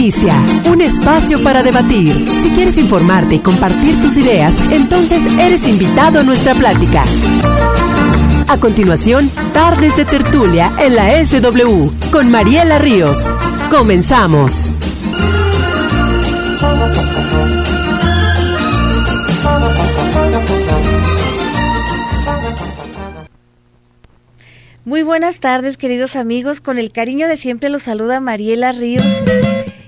Un espacio para debatir. Si quieres informarte y compartir tus ideas, entonces eres invitado a nuestra plática. A continuación, Tardes de Tertulia en la SW con Mariela Ríos. Comenzamos. Muy buenas tardes, queridos amigos. Con el cariño de siempre los saluda Mariela Ríos.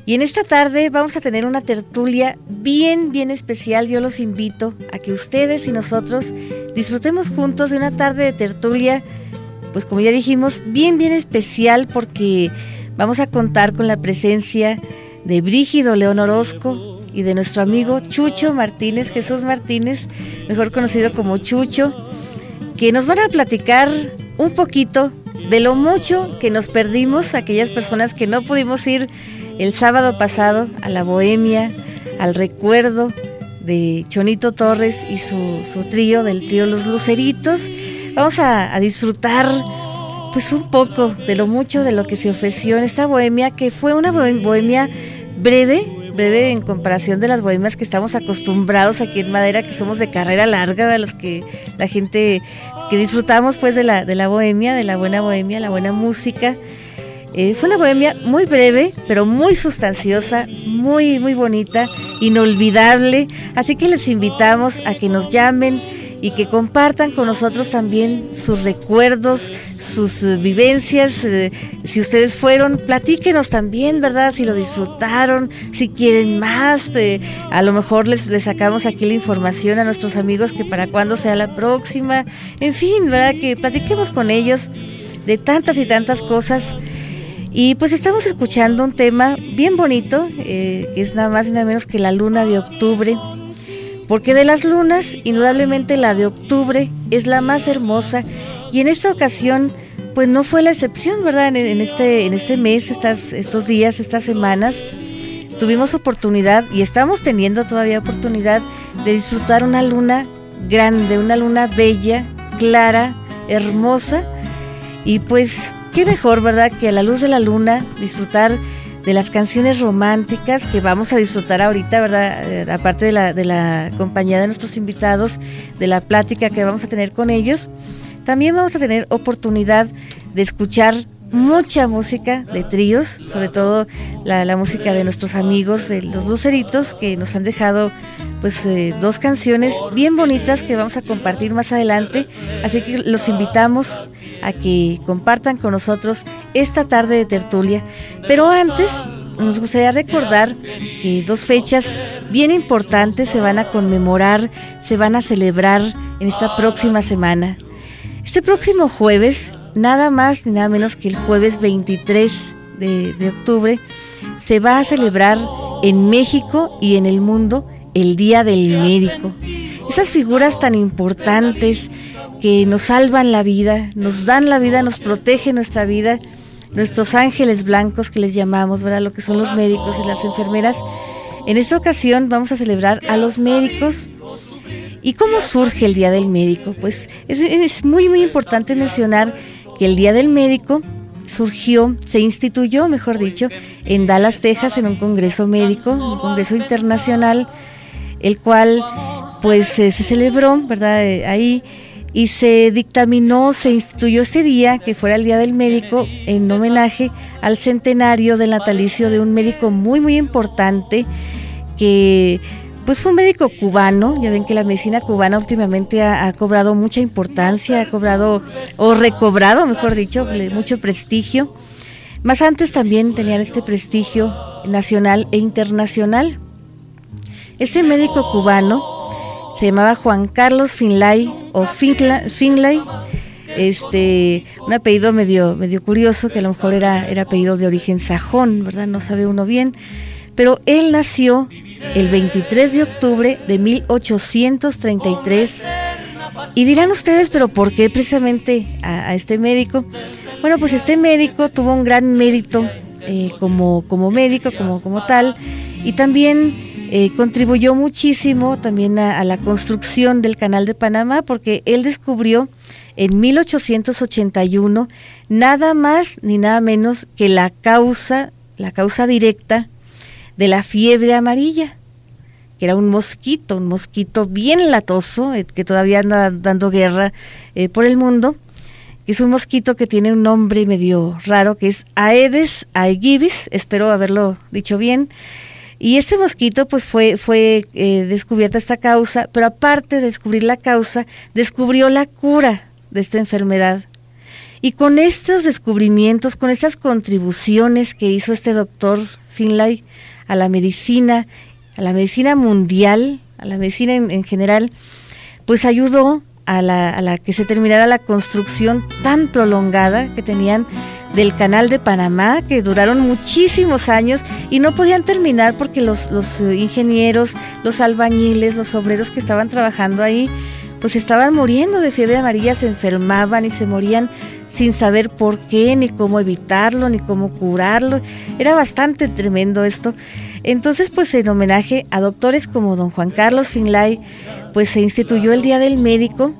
Y en esta tarde vamos a tener una tertulia bien, bien especial. Yo los invito a que ustedes y nosotros disfrutemos juntos de una tarde de tertulia, pues como ya dijimos, bien, bien especial porque vamos a contar con la presencia de Brígido León Orozco y de nuestro amigo Chucho Martínez, Jesús Martínez, mejor conocido como Chucho, que nos van a platicar un poquito de lo mucho que nos perdimos, aquellas personas que no pudimos ir el sábado pasado a la Bohemia, al recuerdo de Chonito Torres y su, trío, del trío Los Luceritos. Vamos a, a, disfrutar pues un poco de lo mucho de lo que se ofreció en esta bohemia, que fue una bohemia breve, breve en comparación de las bohemias que estamos acostumbrados aquí en Madera, que somos de carrera larga, a los que la gente que disfrutamos pues de la, de la bohemia, de la buena bohemia, la buena música. Eh, fue una bohemia muy breve, pero muy sustanciosa, muy, muy bonita, inolvidable. Así que les invitamos a que nos llamen y que compartan con nosotros también sus recuerdos, sus eh, vivencias. Eh, si ustedes fueron, platíquenos también, ¿verdad? Si lo disfrutaron, si quieren más. a lo mejor les, les sacamos aquí la información a nuestros amigos que para cuándo sea la próxima. En fin, ¿verdad? Que platiquemos con ellos de tantas y tantas cosas. Y pues estamos escuchando un tema bien bonito, eh, que es nada más y nada menos que la luna de octubre. Porque de las lunas, indudablemente la de octubre es la más hermosa. Y en esta ocasión, pues no fue la excepción, ¿verdad? En, este, en este mes, estas, estos días, estas semanas, tuvimos oportunidad y estamos teniendo todavía oportunidad de disfrutar una luna grande, una luna bella, clara, hermosa. Y pues Qué mejor, ¿verdad? Que a la luz de la luna disfrutar de las canciones románticas que vamos a disfrutar ahorita, ¿verdad? Eh, aparte de la, de compañía de nuestros invitados, de la plática que vamos a tener con ellos, también vamos a tener oportunidad de escuchar mucha música de tríos, sobre todo la, música de nuestros amigos, de los luceritos, que nos han dejado pues eh, dos canciones bien bonitas que vamos a compartir más adelante. Así que los invitamos a que compartan con nosotros esta tarde de tertulia. Pero antes nos gustaría recordar que dos fechas bien importantes se van a conmemorar, se van a celebrar en esta próxima semana. Este próximo jueves, nada más ni nada menos que el jueves 23 de, de octubre, se va a celebrar en México y en el mundo el Día del Médico. Esas figuras tan importantes que nos salvan la vida, nos dan la vida, nos protegen nuestra vida, nuestros ángeles blancos que les llamamos, ¿verdad? Lo que son los médicos y las enfermeras. En esta ocasión vamos a celebrar a los médicos. ¿Y cómo surge el Día del Médico? Pues es, es muy, muy importante mencionar que el Día del Médico surgió, se instituyó, mejor dicho, en Dallas, Texas, en un congreso médico, un congreso internacional, el cual pues eh, se celebró, ¿verdad? Eh, ahí y se dictaminó, se instituyó este día, que fuera el Día del Médico, en homenaje al centenario del natalicio de un médico muy, muy importante, que pues fue un médico cubano, ya ven que la medicina cubana últimamente ha, cobrado mucha importancia, ha cobrado, o recobrado, mejor dicho, mucho prestigio. Más antes también tenían este prestigio nacional e internacional. Este médico cubano se llamaba Juan Carlos Finlay o Finlay, este, un apellido medio, medio curioso que a lo mejor era, era apellido de origen sajón, ¿verdad? No sabe uno bien, pero él nació el 23 de octubre de 1833. Y dirán ustedes, pero ¿por qué precisamente a, este médico? Bueno, pues este médico tuvo un gran mérito eh, como, como médico, como, como tal, y también eh, contribuyó muchísimo también a, la construcción del Canal de Panamá porque él descubrió en 1881 nada más ni nada menos que la causa, la causa directa de la fiebre amarilla, que era un mosquito, un mosquito bien latoso, eh, que todavía anda dando guerra eh, por el mundo. Es un mosquito que tiene un nombre medio raro, que es Aedes aegyptis, espero haberlo dicho bien. Y este mosquito, pues fue, fue eh, descubierta esta causa, pero aparte de descubrir la causa, descubrió la cura de esta enfermedad. Y con estos descubrimientos, con estas contribuciones que hizo este doctor Finlay a la medicina, a la medicina mundial, a la medicina en, general, pues ayudó a la, a la, que se terminara la construcción tan prolongada que tenían del canal de Panamá, que duraron muchísimos años y no podían terminar porque los, los ingenieros, los albañiles, los obreros que estaban trabajando ahí, pues estaban muriendo de fiebre amarilla, se enfermaban y se morían sin saber por qué, ni cómo evitarlo, ni cómo curarlo. Era bastante tremendo esto. Entonces, pues en homenaje a doctores como don Juan Carlos Finlay, pues se instituyó el Día del Médico,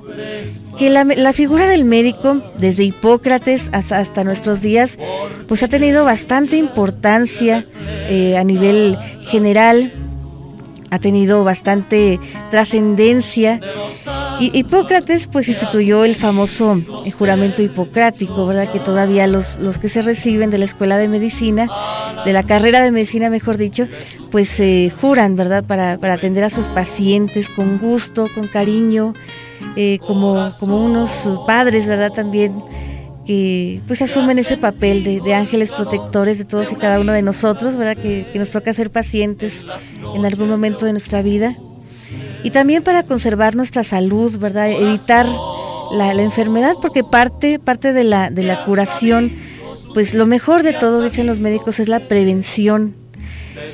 que la, figura del médico, desde Hipócrates hasta, nuestros días, pues ha tenido bastante importancia eh, a nivel general ha tenido bastante trascendencia. Y Hipócrates pues instituyó el famoso eh, juramento hipocrático, ¿verdad? Que todavía los, los que se reciben de la escuela de medicina, de la carrera de medicina mejor dicho, pues se juran, ¿verdad? Para, para atender a sus pacientes con gusto, con cariño, eh, como, como unos padres, ¿verdad? También que pues asumen ese papel de, ángeles protectores de todos y cada uno de nosotros, ¿verdad? Que, nos toca ser pacientes en algún momento de nuestra vida. Y también para conservar nuestra salud, ¿verdad? Evitar la, enfermedad, porque parte, parte de, la, de la curación, pues lo mejor de todo, dicen los médicos, es la prevención.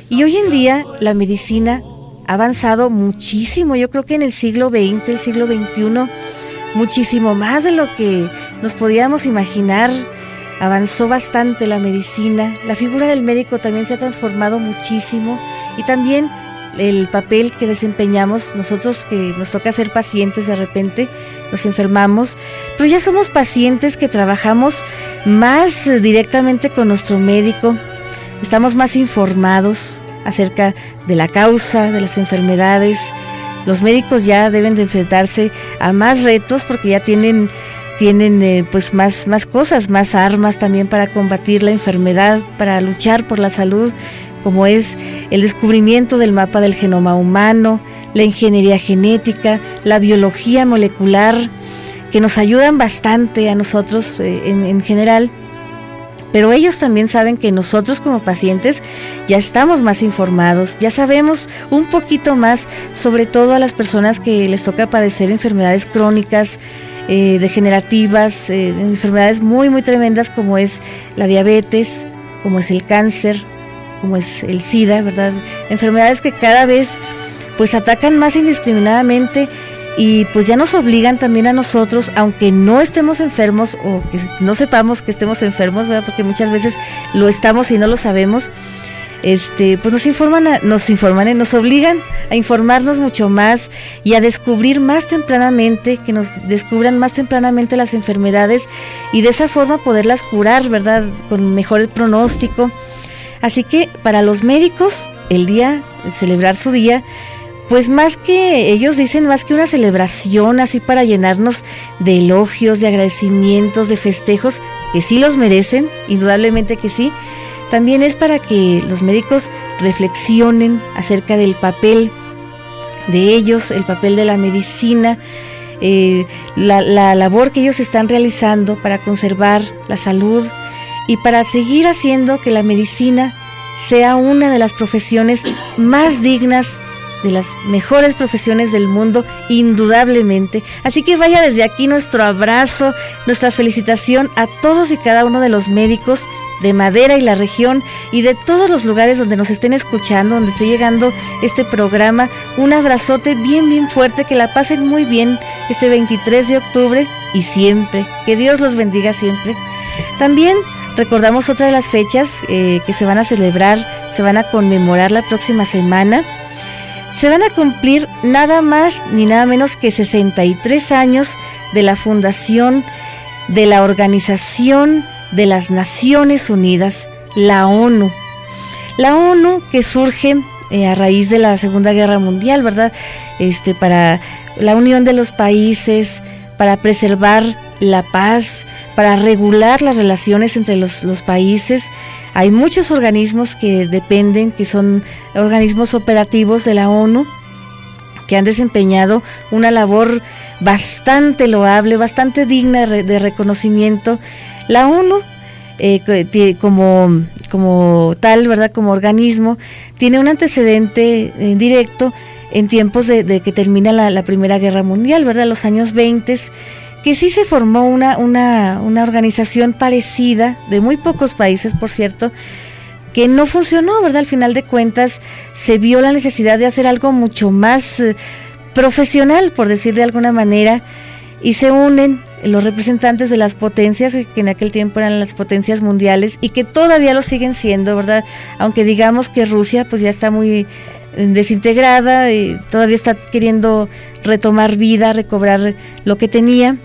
Y hoy en día la medicina ha avanzado muchísimo, yo creo que en el siglo XX, el siglo XXI, muchísimo más de lo que nos podíamos imaginar. Avanzó bastante la medicina, la figura del médico también se ha transformado muchísimo y también el papel que desempeñamos nosotros que nos toca ser pacientes de repente, nos enfermamos, pero ya somos pacientes que trabajamos más directamente con nuestro médico, estamos más informados acerca de la causa de las enfermedades, los médicos ya deben de enfrentarse a más retos porque ya tienen tienen eh, pues más, más cosas, más armas también para combatir la enfermedad, para luchar por la salud, como es el descubrimiento del mapa del genoma humano, la ingeniería genética, la biología molecular, que nos ayudan bastante a nosotros eh, en general. Pero ellos también saben que nosotros como pacientes ya estamos más informados, ya sabemos un poquito más, sobre todo a las personas que les toca padecer enfermedades crónicas, eh, degenerativas, eh, enfermedades muy, muy tremendas como es la diabetes, como es el cáncer, como es el SIDA, ¿verdad? Enfermedades que cada vez pues atacan más indiscriminadamente y pues ya nos obligan también a nosotros, aunque no estemos enfermos o que no sepamos que estemos enfermos, ¿verdad? porque muchas veces lo estamos y no lo sabemos, este, pues nos informan, nos informan y nos obligan a informarnos mucho más y a descubrir más tempranamente, que nos descubran más tempranamente las enfermedades y de esa forma poderlas curar, ¿verdad? Con mejor pronóstico. Así que para los médicos, el día, celebrar su día, pues más que ellos dicen más que una celebración así para llenarnos de elogios, de agradecimientos, de festejos, que sí los merecen, indudablemente que sí, también es para que los médicos reflexionen acerca del papel de ellos, el papel de la medicina, eh, la, la labor que ellos están realizando para conservar la salud y para seguir haciendo que la medicina sea una de las profesiones más dignas de las mejores profesiones del mundo, indudablemente. Así que vaya desde aquí nuestro abrazo, nuestra felicitación a todos y cada uno de los médicos de Madera y la región y de todos los lugares donde nos estén escuchando, donde esté llegando este programa. Un abrazote bien, bien fuerte, que la pasen muy bien este 23 de octubre y siempre. Que Dios los bendiga siempre. También recordamos otra de las fechas eh, que se van a celebrar, se van a conmemorar la próxima semana se van a cumplir nada más ni nada menos que 63 años de la fundación de la Organización de las Naciones Unidas, la ONU. La ONU que surge eh, a raíz de la Segunda Guerra Mundial, ¿verdad? Este, para la unión de los países, para preservar la paz, para regular las relaciones entre los, países. Hay muchos organismos que dependen, que son organismos operativos de la ONU, que han desempeñado una labor bastante loable, bastante digna de reconocimiento. La ONU, eh, como, tal, ¿verdad? Como organismo, tiene un antecedente eh, directo en tiempos de, que termina la, Primera Guerra Mundial, ¿verdad? Los años 20, que sí se formó una, una, una organización parecida, de muy pocos países, por cierto, que no funcionó, ¿verdad? Al final de cuentas se vio la necesidad de hacer algo mucho más eh, profesional, por decir de alguna manera, y se unen los representantes de las potencias, que en aquel tiempo eran las potencias mundiales y que todavía lo siguen siendo, ¿verdad? Aunque digamos que Rusia pues ya está muy eh, desintegrada y todavía está queriendo retomar vida, recobrar lo que tenía.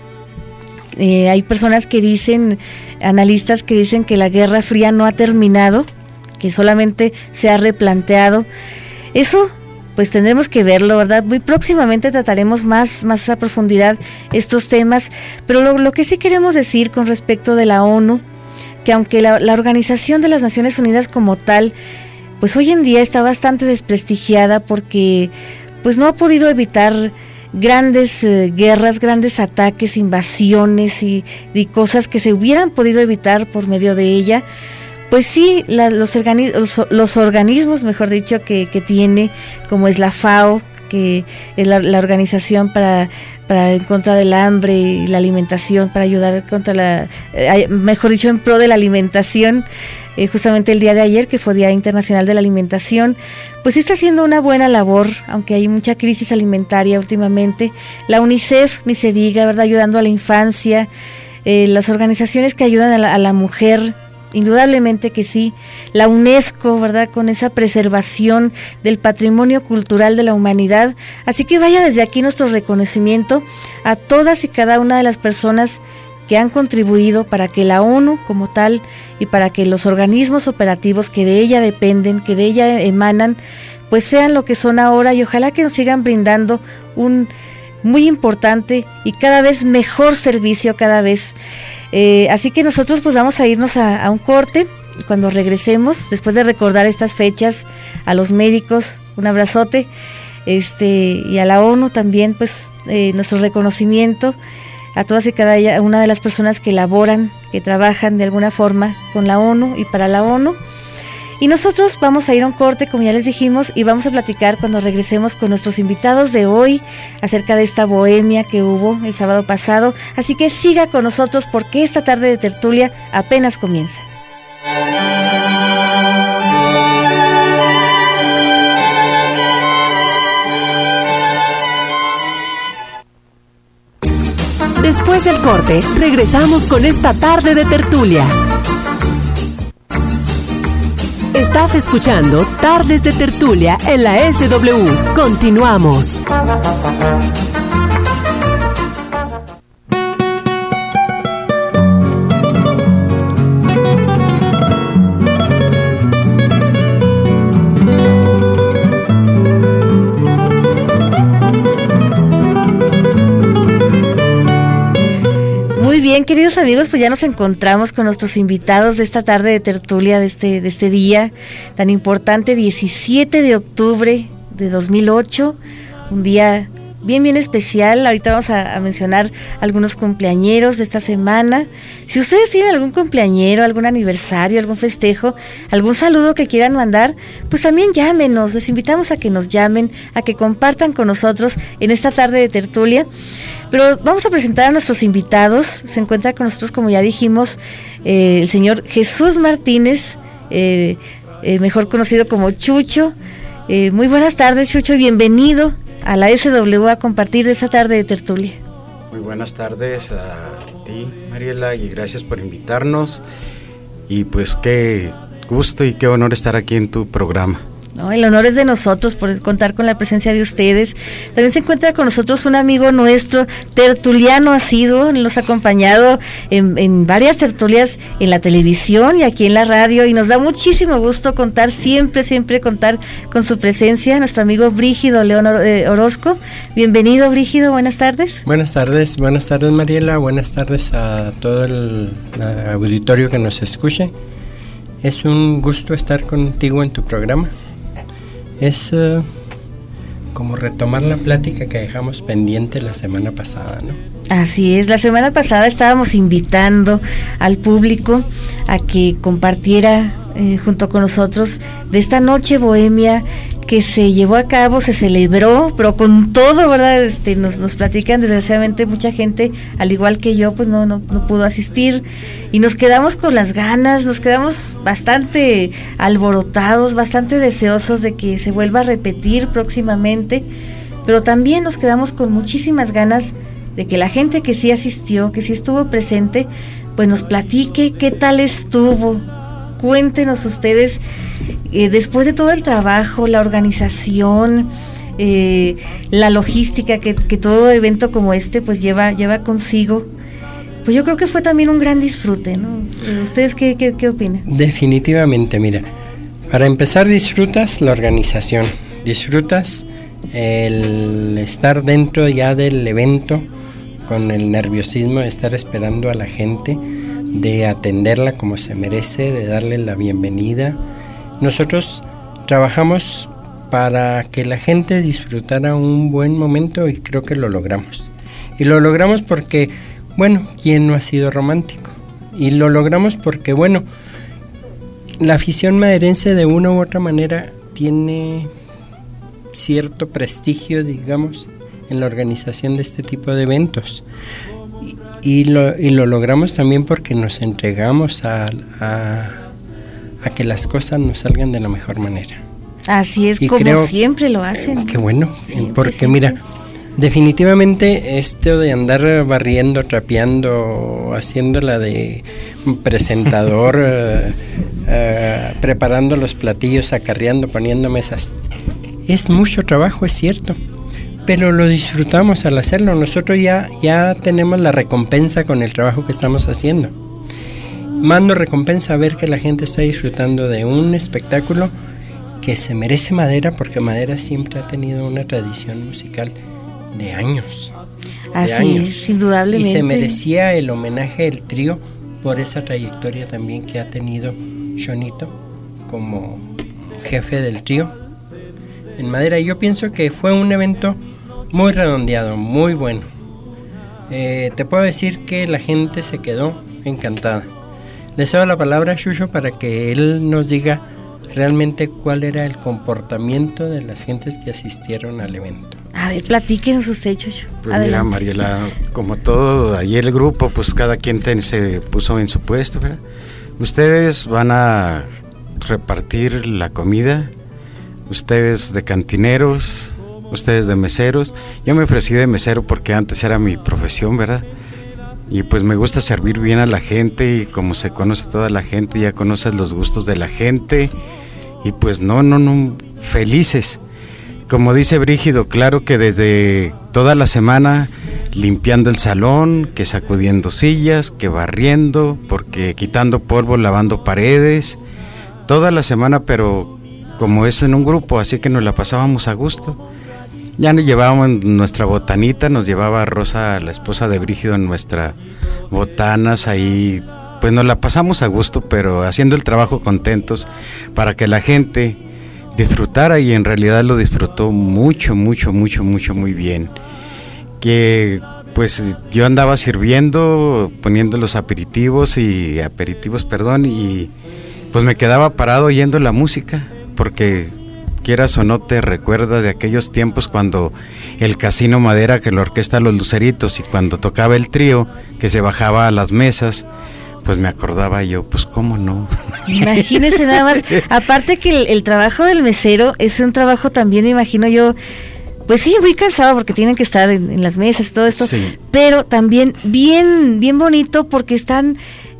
Eh, hay personas que dicen, analistas que dicen que la Guerra Fría no ha terminado, que solamente se ha replanteado. Eso pues tendremos que verlo, ¿verdad? Muy próximamente trataremos más, más a profundidad estos temas, pero lo, que sí queremos decir con respecto de la ONU, que aunque la, Organización de las Naciones Unidas como tal, pues hoy en día está bastante desprestigiada porque pues no ha podido evitar grandes eh, guerras, grandes ataques, invasiones y, cosas que se hubieran podido evitar por medio de ella. Pues sí, los, los, organismos, mejor dicho, que, tiene, como es la FAO, que es la, organización para, para en contra del hambre y la alimentación, para ayudar contra la, eh, mejor dicho, en pro de la alimentación, eh, justamente el día de ayer, que fue Día Internacional de la Alimentación, pues sí está haciendo una buena labor, aunque hay mucha crisis alimentaria últimamente. La UNICEF, ni se diga, ¿verdad? Ayudando a la infancia, eh, las organizaciones que ayudan a la, a la mujer, indudablemente que sí. La UNESCO, ¿verdad? Con esa preservación del patrimonio cultural de la humanidad. Así que vaya desde aquí nuestro reconocimiento a todas y cada una de las personas que han contribuido para que la ONU como tal y para que los organismos operativos que de ella dependen, que de ella emanan, pues sean lo que son ahora y ojalá que nos sigan brindando un muy importante y cada vez mejor servicio cada vez. Eh, así que nosotros pues vamos a irnos a, un corte cuando regresemos, después de recordar estas fechas, a los médicos, un abrazote, este, y a la ONU también, pues, eh, nuestro reconocimiento a todas y cada una de las personas que laboran, que trabajan de alguna forma con la ONU y para la ONU. Y nosotros vamos a ir a un corte, como ya les dijimos, y vamos a platicar cuando regresemos con nuestros invitados de hoy acerca de esta bohemia que hubo el sábado pasado. Así que siga con nosotros porque esta tarde de tertulia apenas comienza. Después del corte, regresamos con esta tarde de tertulia. Estás escuchando Tardes de Tertulia en la SW. Continuamos. Bien, queridos amigos, pues ya nos encontramos con nuestros invitados de esta tarde de tertulia, de este, de este día tan importante, 17 de octubre de 2008, un día bien, bien especial. Ahorita vamos a, mencionar algunos cumpleañeros de esta semana. Si ustedes tienen algún cumpleañero, algún aniversario, algún festejo, algún saludo que quieran mandar, pues también llámenos. Les invitamos a que nos llamen, a que compartan con nosotros en esta tarde de tertulia. Pero vamos a presentar a nuestros invitados. Se encuentra con nosotros, como ya dijimos, eh, el señor Jesús Martínez, eh, eh, mejor conocido como Chucho. muy buenas tardes, Chucho, bienvenido a la SW a compartir esta tarde de tertulia. Muy buenas tardes a ti, Mariela, y gracias por invitarnos. Y pues qué gusto y qué honor estar aquí en tu programa. El honor es de nosotros por contar con la presencia de ustedes. También se encuentra con nosotros un amigo nuestro, tertuliano ha sido, nos ha acompañado en, varias tertulias en la televisión y aquí en la radio y nos da muchísimo gusto contar, siempre, siempre contar con su presencia, nuestro amigo Brígido León eh, Orozco. Bienvenido Brígido, buenas tardes. Buenas tardes, buenas tardes Mariela, buenas tardes a todo el auditorio que nos escuche. Es un gusto estar contigo en tu programa es eh, como retomar la plática que dejamos pendiente la semana pasada, ¿no? Así es, la semana pasada estábamos invitando al público a que compartiera eh, junto con nosotros de esta noche bohemia que se llevó a cabo, se celebró, pero con todo, ¿verdad? Este, nos, nos platican, desgraciadamente mucha gente, al igual que yo, pues no, no, no pudo asistir y nos quedamos con las ganas, nos quedamos bastante alborotados, bastante deseosos de que se vuelva a repetir próximamente, pero también nos quedamos con muchísimas ganas de que la gente que sí asistió, que sí estuvo presente, pues nos platique qué tal estuvo, cuéntenos ustedes, eh, después de todo el trabajo, la organización, eh, la logística que, todo evento como este pues lleva, lleva consigo, pues yo creo que fue también un gran disfrute, ¿no? Eh, ¿Ustedes qué, qué, qué opinan? Definitivamente, mira, para empezar disfrutas la organización, disfrutas el estar dentro ya del evento con el nerviosismo de estar esperando a la gente de atenderla como se merece, de darle la bienvenida. Nosotros trabajamos para que la gente disfrutara un buen momento y creo que lo logramos. Y lo logramos porque, bueno, ¿quién no ha sido romántico? Y lo logramos porque, bueno, la afición maderense de una u otra manera tiene cierto prestigio, digamos, en la organización de este tipo de eventos. Y lo, y lo logramos también porque nos entregamos a, a, que las cosas nos salgan de la mejor manera. Así es, como siempre lo hacen. Qué bueno, porque mira, definitivamente esto de andar barriendo, trapeando, haciéndola de presentador, eh, eh, preparando los platillos, acarreando, poniendo mesas, es mucho trabajo, es cierto pero lo disfrutamos al hacerlo. Nosotros ya, ya tenemos la recompensa con el trabajo que estamos haciendo. Mando recompensa ver que la gente está disfrutando de un espectáculo que se merece Madera porque Madera siempre ha tenido una tradición musical de años. Así es, indudablemente. Y se merecía el homenaje del trío por esa trayectoria también que ha tenido Jonito como jefe del trío en Madera. Yo pienso que fue un evento muy redondeado, muy bueno. Eh, te puedo decir que la gente se quedó encantada. Le cedo la palabra a Shusho para que él nos diga realmente cuál era el comportamiento de las gentes que asistieron al evento. A ver, platíquenos usted, Shusho. Pues mira, Mariela, como todo, ayer el grupo, pues cada quien se puso en su puesto, ¿verdad? Ustedes van a repartir la comida, ustedes de cantineros, ustedes de meseros. Yo me ofrecí de mesero porque antes era mi profesión, ¿verdad? Y pues me gusta servir bien a la gente y como se conoce toda la gente, ya conoces los gustos de la gente y pues no, no, no, felices. Como dice Brígido, claro que desde toda la semana limpiando el salón, que sacudiendo sillas, que barriendo, porque quitando polvo, lavando paredes, toda la semana, pero como es en un grupo, así que nos la pasábamos a gusto. Ya nos llevábamos nuestra botanita, nos llevaba Rosa, la esposa de Brígido, en nuestra botanas ahí. Pues nos la pasamos a gusto, pero haciendo el trabajo contentos para que la gente disfrutara y en realidad lo disfrutó mucho, mucho, mucho, mucho, muy bien. Que pues yo andaba sirviendo, poniendo los aperitivos y aperitivos, perdón, y pues me quedaba parado oyendo la música, porque quieras o no te recuerda de aquellos tiempos cuando el Casino Madera, que la orquesta Los Luceritos, y cuando tocaba el trío, que se bajaba a las mesas, pues me acordaba yo, pues cómo no. Imagínese nada más, aparte que el, trabajo del mesero es un trabajo también, me imagino yo, pues sí, muy cansado porque tienen que estar en, las mesas y todo esto, pero también bien, bien bonito porque están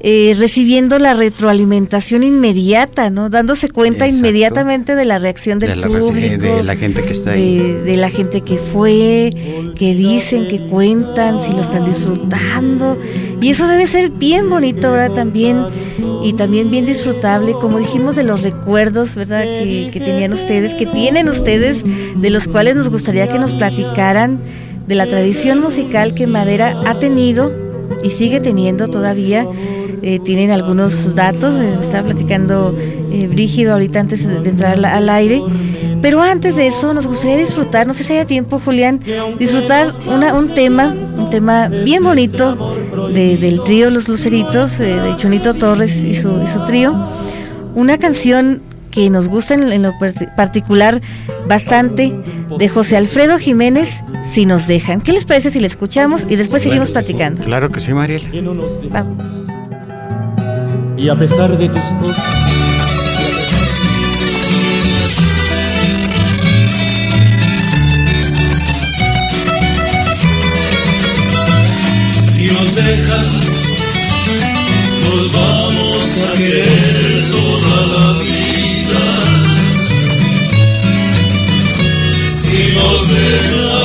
eh, recibiendo la retroalimentación inmediata, ¿no? Dándose cuenta inmediatamente de la reacción del público, de la gente que está ahí, de, la gente que fue, que dicen, que cuentan, si lo están disfrutando y eso debe ser bien bonito, ¿verdad? También y también bien disfrutable, como dijimos de los recuerdos, ¿verdad? Que, que tenían ustedes, que tienen ustedes, de los cuales nos gustaría que nos platicaran de la tradición musical que Madera ha tenido y sigue teniendo todavía eh, tienen algunos datos, me estaba platicando eh, Brígido ahorita antes de, entrar al, aire, pero antes de eso nos gustaría disfrutar, no sé si haya tiempo Julián, disfrutar una, un tema, un tema bien bonito del trío Los Luceritos, eh, de Chonito Torres y su, y su trío, una canción que nos gusta en, lo particular bastante de José Alfredo Jiménez, si nos dejan. ¿Qué les parece si le escuchamos y después seguimos platicando? Claro que sí, Mariela. Vamos y a pesar de tus cosas. Si nos deja, nos vamos a querer toda la vida. Si nos deja,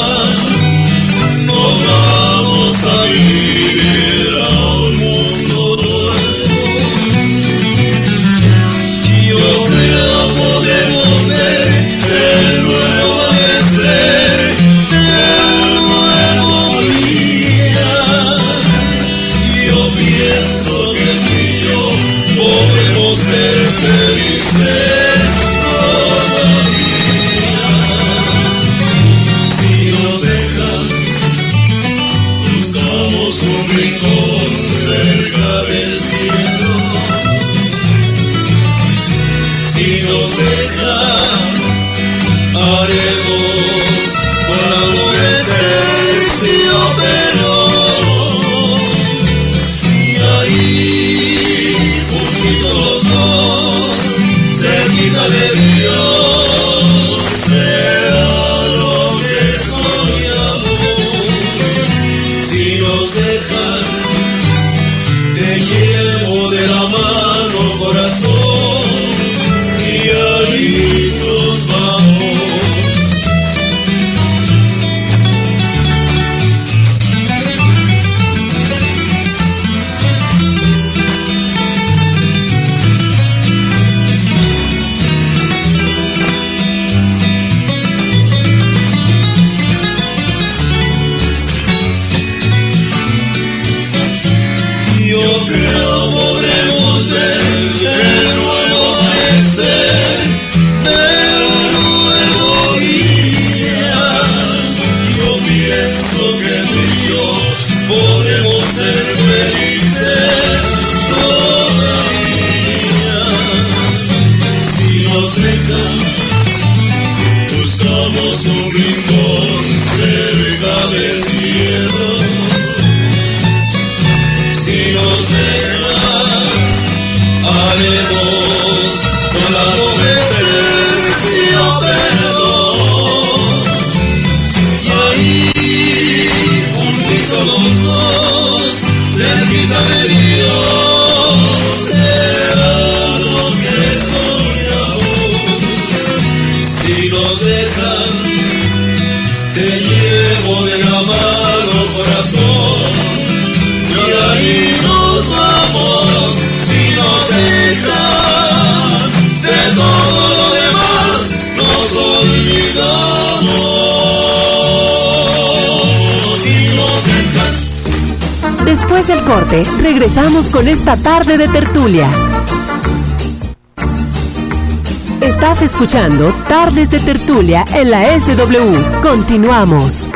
haremos regresamos con esta tarde de tertulia. Estás escuchando Tardes de Tertulia en la SW. Continuamos.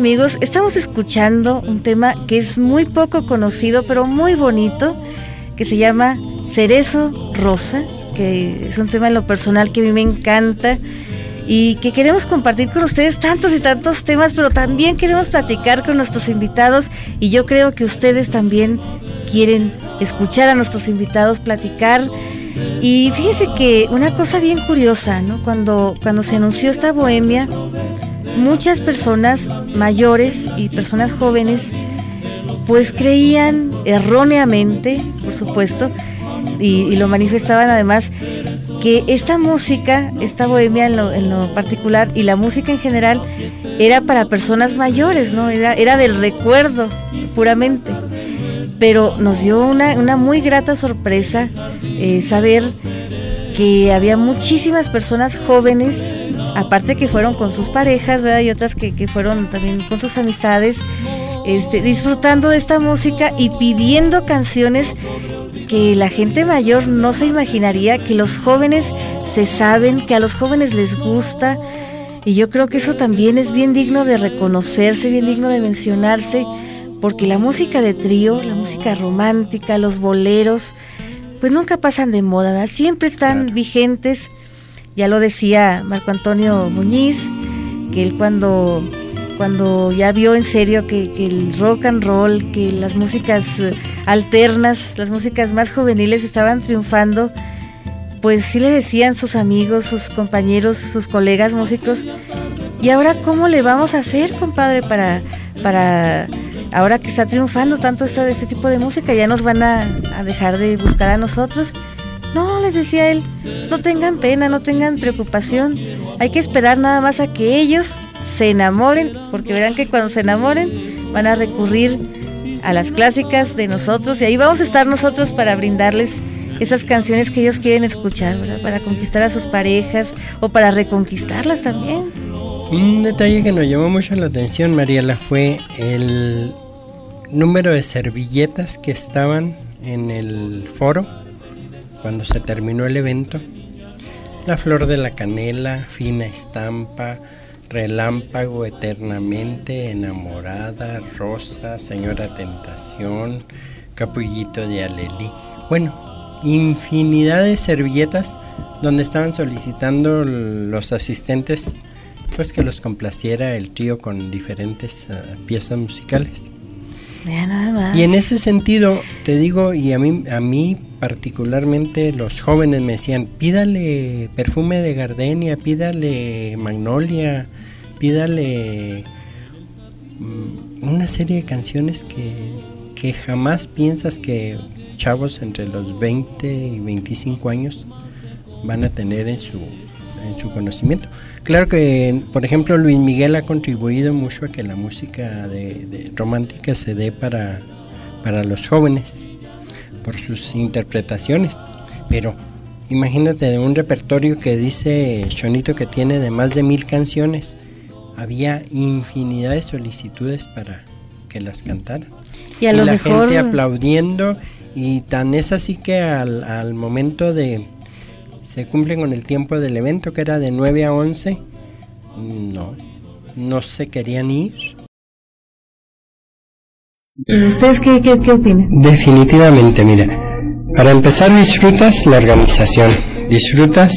Amigos, estamos escuchando un tema que es muy poco conocido, pero muy bonito, que se llama Cerezo Rosa, que es un tema en lo personal que a mí me encanta y que queremos compartir con ustedes tantos y tantos temas, pero también queremos platicar con nuestros invitados y yo creo que ustedes también quieren escuchar a nuestros invitados platicar. Y fíjese que una cosa bien curiosa, ¿no? Cuando, cuando se anunció esta bohemia, muchas personas mayores y personas jóvenes pues creían erróneamente, por supuesto, y, lo manifestaban además, que esta música, esta bohemia en lo, particular y la música en general era para personas mayores, ¿no? Era, era del recuerdo puramente. Pero nos dio una, una muy grata sorpresa eh, saber que había muchísimas personas jóvenes, aparte que fueron con sus parejas, ¿verdad? Y otras que, que fueron también con sus amistades, este, disfrutando de esta música y pidiendo canciones que la gente mayor no se imaginaría, que los jóvenes se saben, que a los jóvenes les gusta. Y yo creo que eso también es bien digno de reconocerse, bien digno de mencionarse, porque la música de trío, la música romántica, los boleros, pues nunca pasan de moda, siempre están vigentes. Ya lo decía Marco Antonio Muñiz, que él cuando cuando ya vio en serio que, el rock and roll, que las músicas eh, alternas, las músicas más juveniles estaban triunfando, pues sí le decían sus amigos, sus compañeros, sus colegas músicos, ¿y ahora cómo le vamos a hacer, compadre, para, para ahora que está triunfando tanto esta, este tipo de música, ya nos van a, a dejar de buscar a nosotros? No, les decía él, no tengan pena, no tengan preocupación, hay que esperar nada más a que ellos se enamoren, porque verán que cuando se enamoren van a recurrir a las clásicas de nosotros y ahí vamos a estar nosotros para brindarles esas canciones que ellos quieren escuchar, para conquistar a sus parejas o para reconquistarlas también. Un detalle que nos llamó mucho la atención, Mariela, fue el número de servilletas que estaban en el foro cuando se terminó el evento. La flor de la canela, fina estampa, Relámpago eternamente enamorada, Rosa, Señora Tentación, Capullito de Alelí. Bueno, infinidad de servilletas donde estaban solicitando los asistentes pues que los complaciera el trío con diferentes ah, piezas musicales. Y en ese sentido, te digo, y a mí, a mí particularmente los jóvenes me decían, pídale perfume de gardenia, pídale magnolia, pídale mm, una serie de canciones que, jamás piensas que chavos entre los 20 y 25 años van a tener en su, en su conocimiento. Claro que, por ejemplo, Luis Miguel ha contribuido mucho a que la música de, romántica se dé para, para los jóvenes por sus interpretaciones, pero imagínate de un repertorio que dice Chonito que tiene de más de mil canciones había infinidad de solicitudes para que las cantaran. Y, a la mejor... gente aplaudiendo y tan es así que al, al, momento de se cumple con el tiempo del evento que era de 9 a 11 no no se querían ir ¿Ustedes qué, qué, qué opinan? Definitivamente, mira, para empezar disfrutas la organización, disfrutas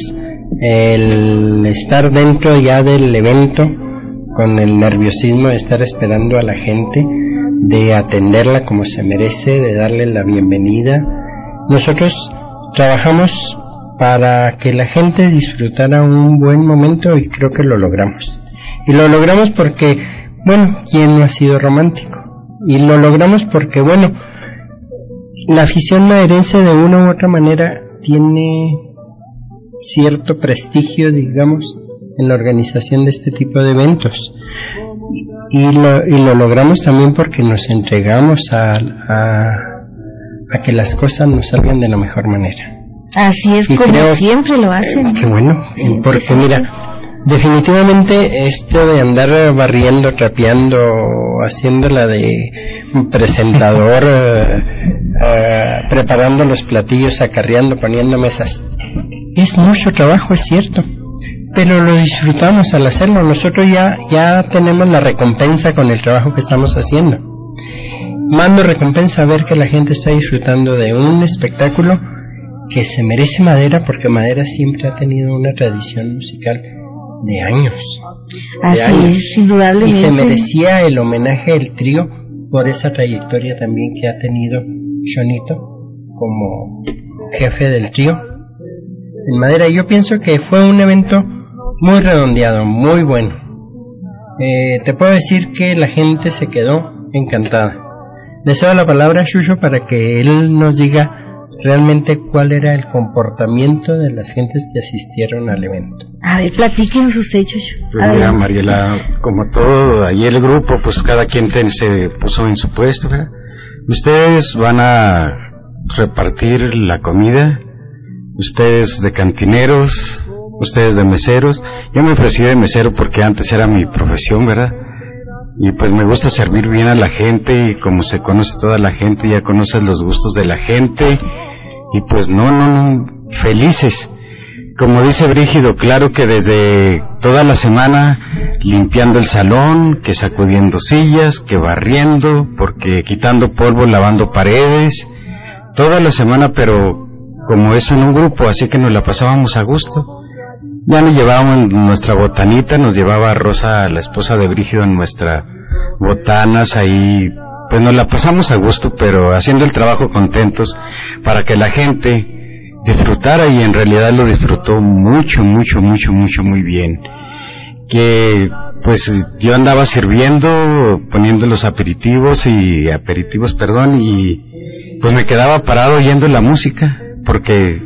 el estar dentro ya del evento, con el nerviosismo de estar esperando a la gente, de atenderla como se merece, de darle la bienvenida. Nosotros trabajamos para que la gente disfrutara un buen momento y creo que lo logramos. Y lo logramos porque, bueno, ¿quién no ha sido romántico? Y lo logramos porque, bueno, la afición maderense de una u otra manera tiene cierto prestigio, digamos, en la organización de este tipo de eventos. Y lo, y lo logramos también porque nos entregamos a, a, que las cosas nos salgan de la mejor manera. Así es, como siempre lo hacen. Qué bueno, porque mira, definitivamente esto de andar barriendo, trapeando, haciéndola de presentador, eh, eh, preparando los platillos, acarreando, poniendo mesas, es mucho trabajo, es cierto pero lo disfrutamos al hacerlo. Nosotros ya, ya tenemos la recompensa con el trabajo que estamos haciendo. mando recompensa ver que la gente está disfrutando de un espectáculo que se merece Madera porque Madera siempre ha tenido una tradición musical de años. Así años. es, indudablemente. Y se merecía el homenaje del trío por esa trayectoria también que ha tenido Chonito como jefe del trío en Madera. Yo pienso que fue un evento muy redondeado, muy bueno. Eh, te puedo decir que la gente se quedó encantada. Le cedo la palabra a Shusho para que él nos diga realmente cuál era el comportamiento de las gentes que asistieron al evento. A ver, platíquenos sus hechos. Pues mira, Mariela, como todo, ahí el grupo, pues cada quien ten- se puso en su puesto, ¿verdad? Ustedes van a repartir la comida, ustedes de cantineros, ustedes de meseros. Yo me ofrecí de mesero porque antes era mi profesión, ¿verdad? Y pues me gusta servir bien a la gente y como se conoce toda la gente, ya conoces los gustos de la gente y pues no, no, no, felices. Como dice Brígido, claro que desde toda la semana limpiando el salón, que sacudiendo sillas, que barriendo, porque quitando polvo, lavando paredes, toda la semana, pero como es en un grupo, así que nos la pasábamos a gusto. Ya nos llevábamos nuestra botanita, nos llevaba Rosa, la esposa de Brígido, en nuestra botanas ahí, pues nos la pasamos a gusto, pero haciendo el trabajo contentos para que la gente disfrutara y en realidad lo disfrutó mucho, mucho, mucho, mucho, muy bien. Que pues yo andaba sirviendo, poniendo los aperitivos y aperitivos, perdón, y pues me quedaba parado oyendo la música, porque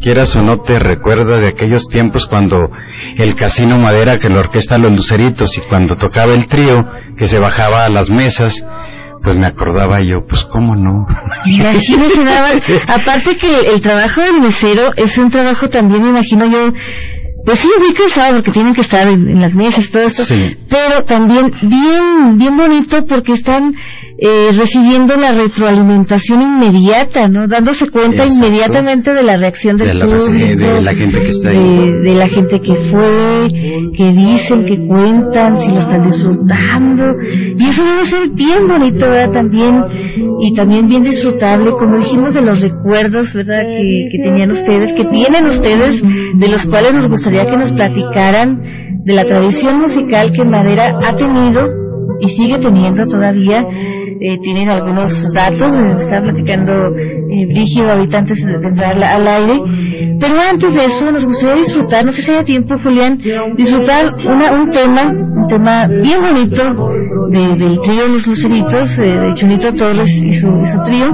quieras o no te recuerda de aquellos tiempos cuando el Casino Madera, que la orquesta Los Luceritos, y cuando tocaba el trío, que se bajaba a las mesas, pues me acordaba yo, pues cómo no. Imagínese nada más. Aparte que el trabajo del mesero es un trabajo también, imagino yo, pues sí, muy cansado porque tienen que estar en, en las mesas, todo esto, Sí. Pero también bien, bien bonito porque están eh, recibiendo la retroalimentación inmediata, ¿no? Dándose cuenta Exacto. inmediatamente de la reacción del De la público, de la gente que está ahí. de, de la gente que fue, que dicen, que cuentan, si lo están disfrutando, y eso debe ser bien bonito, ¿verdad? También, y también bien disfrutable, como dijimos, de los recuerdos, ¿verdad? Que, que tenían ustedes, que tienen ustedes, de los cuales nos gustaría que nos platicaran de la tradición musical que Ha tenido y sigue teniendo todavía. Eh, tienen algunos datos, me estaba platicando eh, Brígido ahorita antes de entrar al, aire, pero antes de eso nos gustaría disfrutar, no sé si haya tiempo Julián, disfrutar una, un tema, un tema bien bonito de- del trío Los Luceritos, de Chonito Torres y su trío,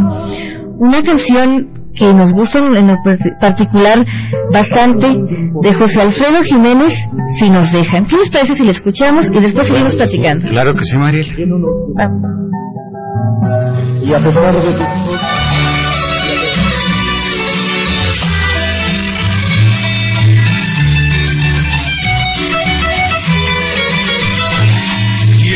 una canción que nos gusta en lo part- particular bastante de José Alfredo Jiménez, si nos dejan. ¿Qué les parece si la escuchamos y después seguimos platicando? Claro que sí, Mariela. Vamos. Y a pesar de tus Si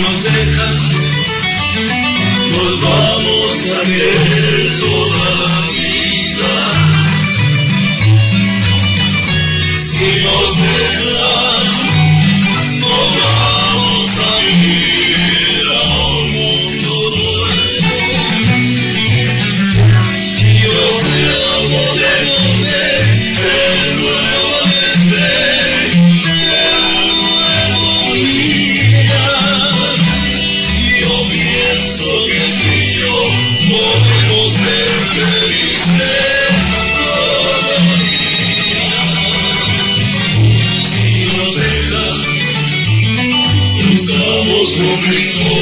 Público.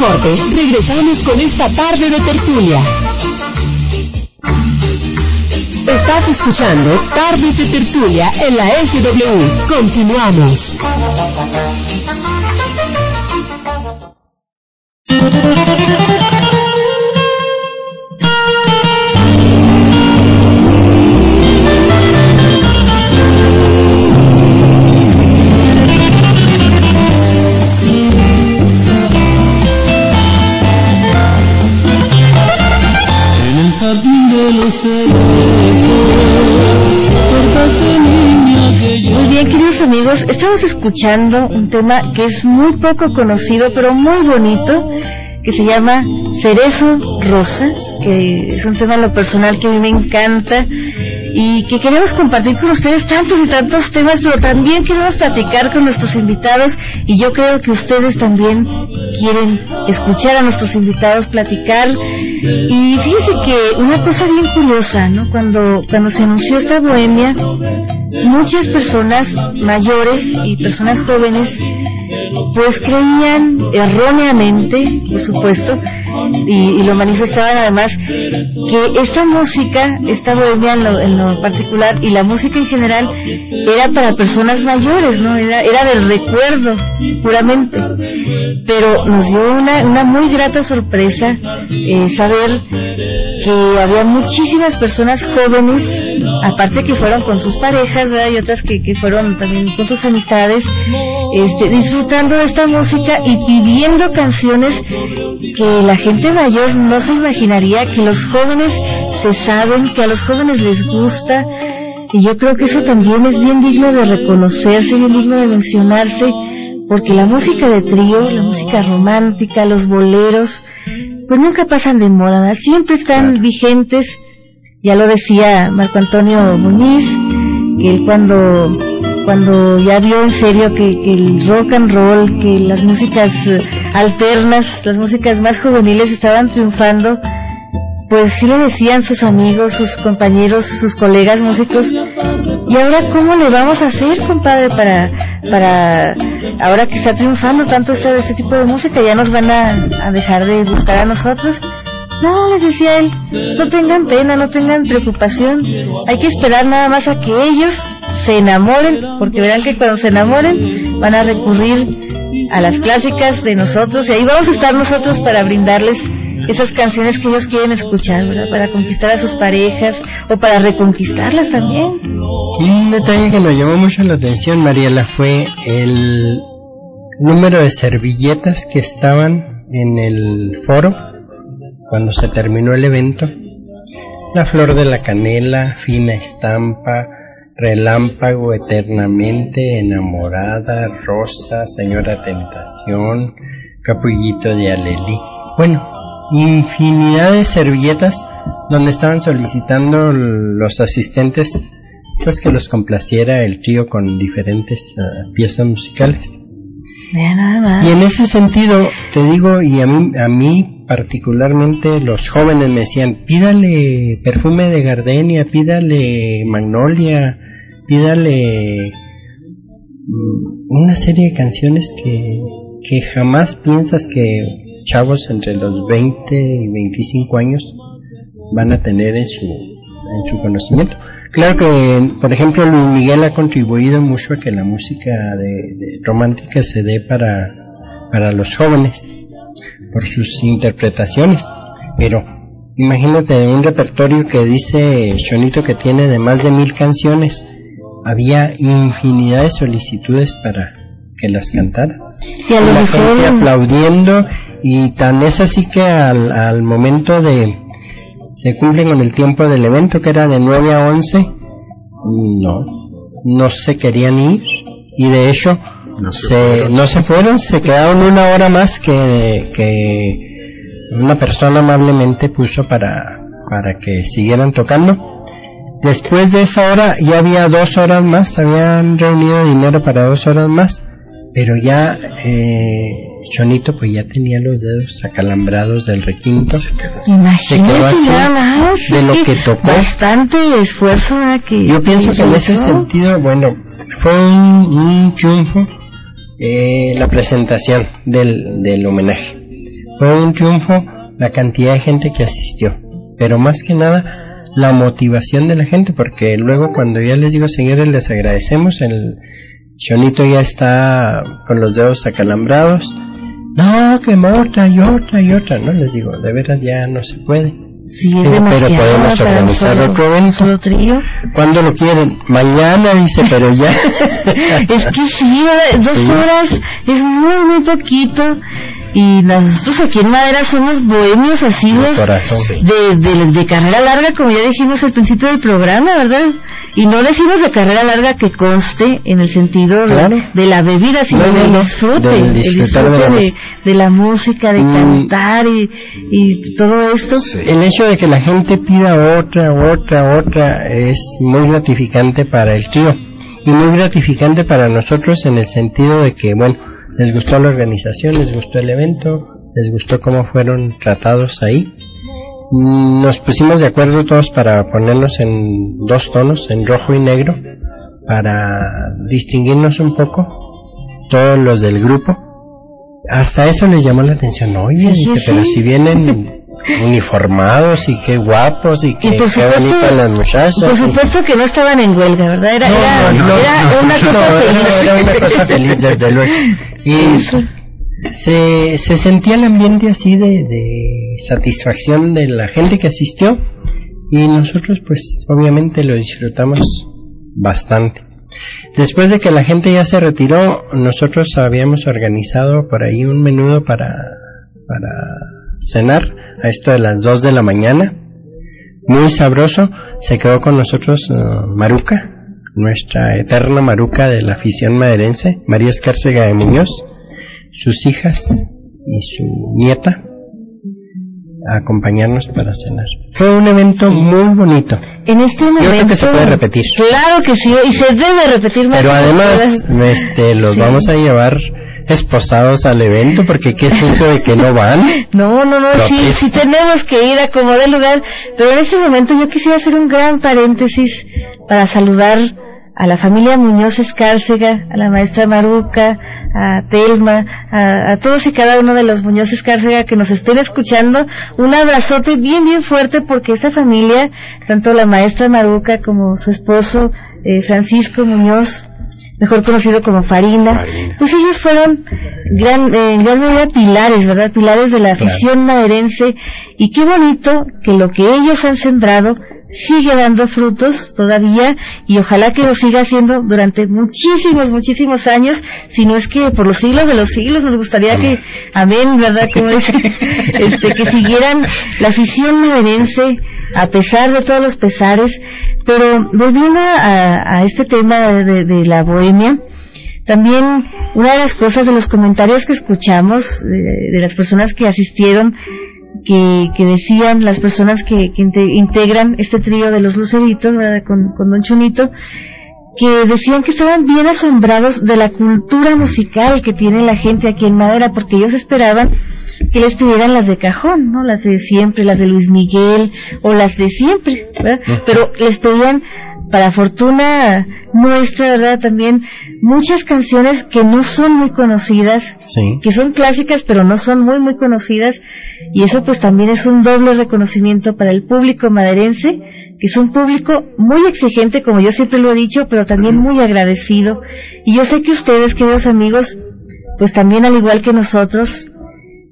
Regresamos con esta tarde de tertulia. Estás escuchando Tarde de Tertulia en la SW. Continuamos. Escuchando un tema que es muy poco conocido, pero muy bonito, que se llama Cerezo Rosa, que es un tema en lo personal que a mí me encanta y que queremos compartir con ustedes tantos y tantos temas, pero también queremos platicar con nuestros invitados y yo creo que ustedes también quieren escuchar a nuestros invitados platicar. Y fíjense que una cosa bien curiosa, ¿no? Cuando, cuando se anunció esta bohemia, muchas personas mayores y personas jóvenes pues creían erróneamente, por supuesto, y, lo manifestaban además, que esta música, esta bohemia en lo, particular y la música en general era para personas mayores, ¿no? Era, era del recuerdo, puramente. Pero nos dio una, una muy grata sorpresa eh, saber que había muchísimas personas jóvenes, aparte que fueron con sus parejas, ¿verdad? Y otras que, que fueron también con sus amistades, este, disfrutando de esta música y pidiendo canciones que la gente mayor no se imaginaría, que los jóvenes se saben, que a los jóvenes les gusta. Y yo creo que eso también es bien digno de reconocerse, bien digno de mencionarse, porque la música de trío, la música romántica, los boleros, pues nunca pasan de moda, siempre están vigentes. Ya lo decía Marco Antonio Muñiz, que él cuando cuando ya vio en serio que, el rock and roll, que las músicas eh, alternas, las músicas más juveniles estaban triunfando, pues sí le decían sus amigos, sus compañeros, sus colegas músicos, ¿y ahora cómo le vamos a hacer, compadre, para, para, ahora que está triunfando tanto este, este tipo de música, ya nos van a, a dejar de buscar a nosotros? No, les decía él, no tengan pena, no tengan preocupación, hay que esperar nada más a que ellos se enamoren, porque verán que cuando se enamoren van a recurrir a las clásicas de nosotros y ahí vamos a estar nosotros para brindarles esas canciones que ellos quieren escuchar, ¿verdad? Para conquistar a sus parejas o para reconquistarlas también. Un detalle que nos llamó mucho la atención, Mariela, fue el número de servilletas que estaban en el foro cuando se terminó el evento. La flor de la canela, fina estampa, relámpago eternamente enamorada, rosa, señora tentación, capullito de alelí. Bueno, infinidad de servilletas donde estaban solicitando los asistentes pues que los complaciera el trío con diferentes uh, piezas musicales. Y en ese sentido, te digo, y a mí, a mí particularmente los jóvenes me decían, pídale perfume de gardenia, pídale magnolia, pídale mm, una serie de canciones que, que jamás piensas que chavos entre los 20 y 25 años van a tener en su, en su conocimiento. Claro que, por ejemplo, Luis Miguel ha contribuido mucho a que la música de, romántica se dé para, para los jóvenes, por sus interpretaciones. Pero imagínate un repertorio que dice Chonito que tiene de más de mil canciones. Había infinidad de solicitudes para que las cantara. Y a lo la mejor- gente aplaudiendo y tan es así que al, al momento de se cumple con el tiempo del evento que era de 9 a 11 no. No se querían ir y de hecho No se se, fueron. no se fueron se quedaron una hora más que, que una persona amablemente puso para para que siguieran tocando. Después de esa hora ya había dos horas más habían reunido dinero para dos horas más pero ya eh, Chonito pues ya tenía los dedos acalambrados del requinto Se quedó. Imagínese quedó así nada más. de lo que tocó. Bastante esfuerzo ¿verdad? que. Yo pienso que en ese sentido, bueno, fue un, un triunfo eh, la presentación del, del homenaje. Fue un triunfo la cantidad de gente que asistió, pero más que nada la motivación de la gente, porque luego cuando ya les digo, señores, les agradecemos, el Chonito ya está con los dedos acalambrados. No, que otra y otra y otra, no les digo, de veras ya no se puede. Sí, es Pero demasiado. podemos para un organizar solo- otro evento. trío. ¿Cuándo lo quieren? Mañana, dice, pero ya. Es que sí, dos Sí. horas es muy, muy poquito. Y nosotros aquí en Madera somos bohemios asiduos De de, carrera larga, como ya dijimos al principio del programa, ¿verdad? Y no decimos de carrera larga que conste en el sentido de, Claro. de la bebida, sino No, no, del no, disfrute, el disfrute de, de la música, de Mm. cantar y, y todo esto. Sí. El hecho de que la gente pida otra, otra, otra es muy gratificante para el tío y muy gratificante para nosotros en el sentido de que, bueno, les gustó la organización, les gustó el evento, les gustó cómo fueron tratados ahí. Nos pusimos de acuerdo todos para ponernos en dos tonos, en rojo y negro, para distinguirnos un poco, todos los del grupo. Hasta eso les llamó la atención. Oye, Sí, dice, sí, pero si vienen uniformados y qué guapos y qué, Y por qué supuesto- bonitas las muchachas. Por y- supuesto que no estaban en huelga, ¿verdad? Era, era, no, no, era no, una cosa feliz. Era una cosa feliz, desde luego. Y Eso. se, se sentía el ambiente así de, de satisfacción de la gente que asistió y nosotros pues obviamente lo disfrutamos bastante. Después de que la gente ya se retiró, nosotros habíamos organizado por ahí un menudo para, para cenar a esto de las 2 de la mañana. Muy sabroso. Se quedó con nosotros eh, Maruca, nuestra eterna Maruca de la afición maderense, María Escárcega de Muñoz, sus hijas y su nieta a acompañarnos para cenar. Fue un evento muy bonito. En este momento. creo que se puede repetir. Claro que sí, y se debe repetir más. Pero además, este, los Sí. vamos a llevar esposados al evento porque qué es eso de que no van. No, no, no, sí, Protesta. sí tenemos que ir a como de lugar, pero en este momento yo quisiera hacer un gran paréntesis para saludar a la familia Muñoz Escárcega, a la maestra Maruca, a Telma, a, a todos y cada uno de los Muñoz Escárcega que nos estén escuchando, un abrazote bien, bien fuerte porque esa familia, tanto la maestra Maruca como su esposo eh, Francisco Muñoz, mejor conocido como Farina, Farina. pues ellos fueron gran, eh, en gran medida pilares, ¿verdad? Pilares de la Claro. afición maderense y qué bonito que lo que ellos han sembrado sigue dando frutos todavía y ojalá que lo siga haciendo durante muchísimos, muchísimos años, si no es que por los siglos de los siglos nos gustaría que, amén, ¿verdad? Como dice, este, que siguieran la afición maderense a pesar de todos los pesares, pero volviendo a, a este tema de, la bohemia, también una de las cosas de los comentarios que escuchamos de, las personas que asistieron, que, que decían las personas que, que inte- integran este trío de los luceritos, ¿verdad? Con, con Don Chonito, que decían que estaban bien asombrados de la cultura musical que tiene la gente aquí en Madera, porque ellos esperaban que les pidieran las de cajón, ¿no? Las de siempre, las de Luis Miguel o las de siempre, ¿verdad? Pero les pedían para fortuna nuestra, ¿verdad? También muchas canciones que no son muy conocidas, que son clásicas pero no son muy muy conocidas y eso pues también es un doble reconocimiento para el público maderense, que es un público muy exigente como yo siempre lo he dicho, pero también muy agradecido y yo sé que ustedes, queridos amigos, pues también al igual que nosotros,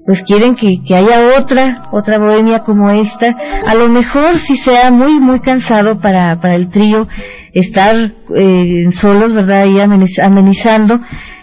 pues quieren que, que, haya otra, otra bohemia como esta. A lo mejor si sea muy, muy cansado para, para el trío estar eh, solos, ¿verdad? Y amenizando.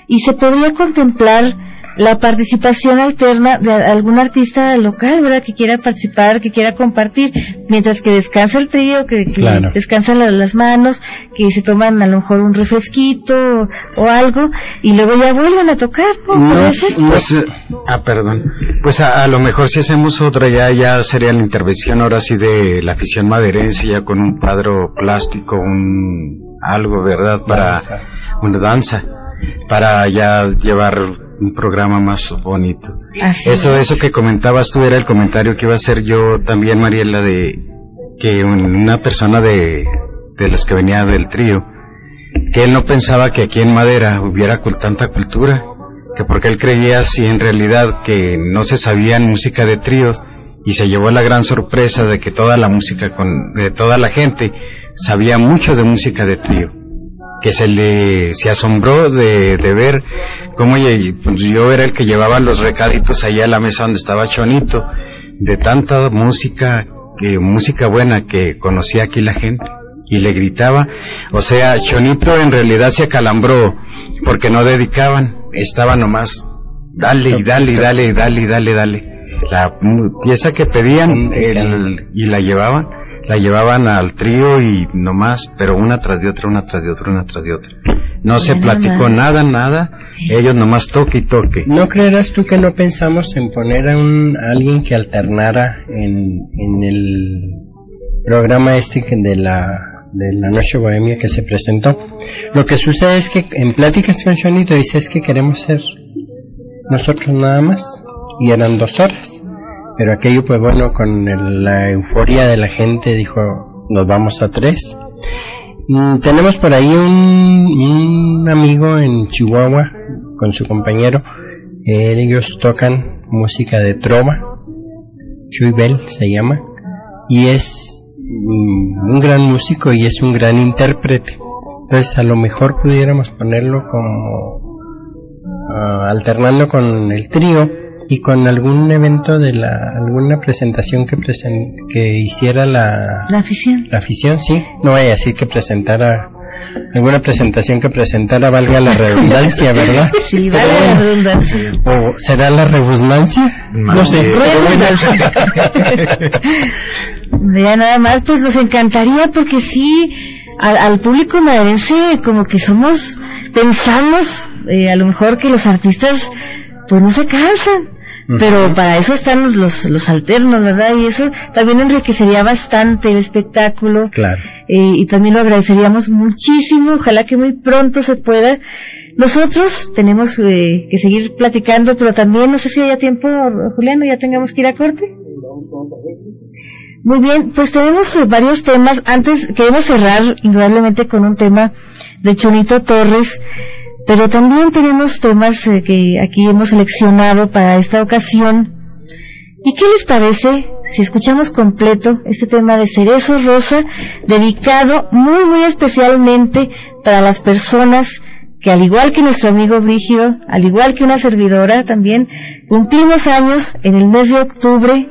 Y se podría contemplar la participación alterna de algún artista local, ¿verdad? Que quiera participar, que quiera compartir, mientras que descansa el trío, que, descansan las manos, que se toman a lo mejor un refresquito o, algo, y luego ya vuelven a tocar, ¿no? Pues, eh, ah, perdón. Pues a, lo mejor si hacemos otra ya, ya sería la intervención ahora sí de la afición maderense, ya con un cuadro plástico, un algo, ¿verdad? Para una danza, para ya llevar un programa más bonito. eso, eso que comentabas tú era el comentario que iba a hacer yo también, Mariela, de que una persona de, de las que venía del trío, que él no pensaba que aquí en Madera hubiera tanta cultura, que porque él creía si en realidad que no se sabía música de tríos y se llevó la gran sorpresa de que toda la música con, de toda la gente sabía mucho de música de trío que se le se asombró de, de ver cómo pues yo era el que llevaba los recaditos allá a la mesa donde estaba Chonito, de tanta música, que, música buena que conocía aquí la gente y le gritaba, o sea, Chonito en realidad se acalambró porque no dedicaban, estaba nomás, dale y dale y dale y dale y dale, dale. La pieza que pedían y la llevaban la llevaban al trío y nomás, pero una tras de otra, una tras de otra, una tras de otra. No se platicó nada, nada, ellos nomás toque y toque. ¿No creerás tú que no pensamos en poner a, un, alguien que alternara en, en el programa este de la de la Noche Bohemia que se presentó? Lo que sucede es que en pláticas con Chonito dice es que queremos ser nosotros nada más y eran dos horas pero aquello, pues bueno, con la euforia de la gente dijo, nos vamos a tres. Mm, tenemos por ahí un, amigo en Chihuahua con su compañero. ellos tocan música de trova. Chuy Bell se llama. Y es mm, un gran músico y es un gran intérprete. Entonces a lo mejor pudiéramos ponerlo como ah, alternando con el trío y con algún evento de la alguna presentación que que hiciera la la afición la afición sí no vaya así que presentara alguna presentación que presentara valga la redundancia verdad sí vale la redundancia. o será la redundancia no, sé. ya nada más pues nos encantaría porque sí al, al público maderense como que somos pensamos eh, a lo mejor que los artistas pues no se cansan pero para eso están los, los, alternos, ¿verdad? Y eso también enriquecería bastante el espectáculo. Claro. Eh, y también lo agradeceríamos muchísimo. Ojalá que muy pronto se pueda. Nosotros tenemos eh, que seguir platicando, pero también no sé si haya tiempo, Juliano, ya tengamos que ir a corte. Muy bien, pues tenemos eh, varios temas. Antes queremos cerrar indudablemente con un tema de Chonito Torres pero también tenemos temas eh, que aquí hemos seleccionado para esta ocasión. ¿Y qué les parece si escuchamos completo este tema de Cerezo Rosa, dedicado muy, muy especialmente para las personas que al igual que nuestro amigo Brígido, al igual que una servidora también, cumplimos años en el mes de octubre,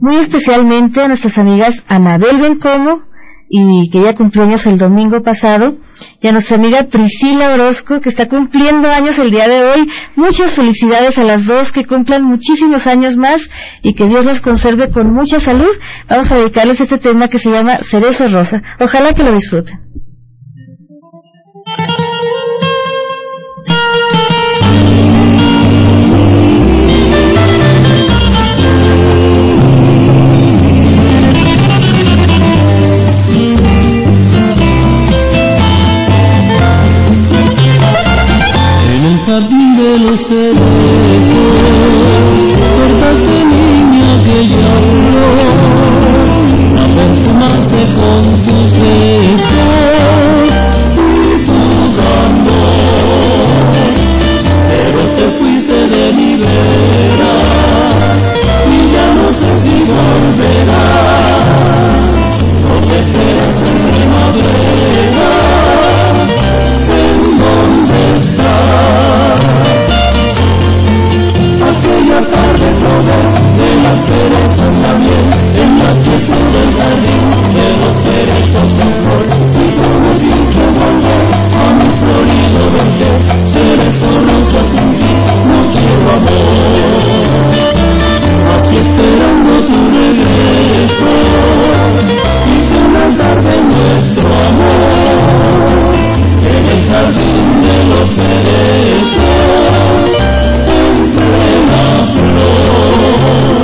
muy especialmente a nuestras amigas Anabel Bencomo, y que ya cumplió años el domingo pasado, y a nuestra amiga Priscila Orozco, que está cumpliendo años el día de hoy. Muchas felicidades a las dos, que cumplan muchísimos años más y que Dios las conserve con mucha salud. Vamos a dedicarles este tema que se llama Cerezo Rosa. Ojalá que lo disfruten. Volverás. Porque serás en De las cerezas miel, en la quietud del jardín de los cerezos en flor, y me viste volver a mi florido verde, cerezo rosa ti, no quiero amor. Así esperando tu regreso, hice un altar de nuestro amor, en el jardín de los cerezos, flor.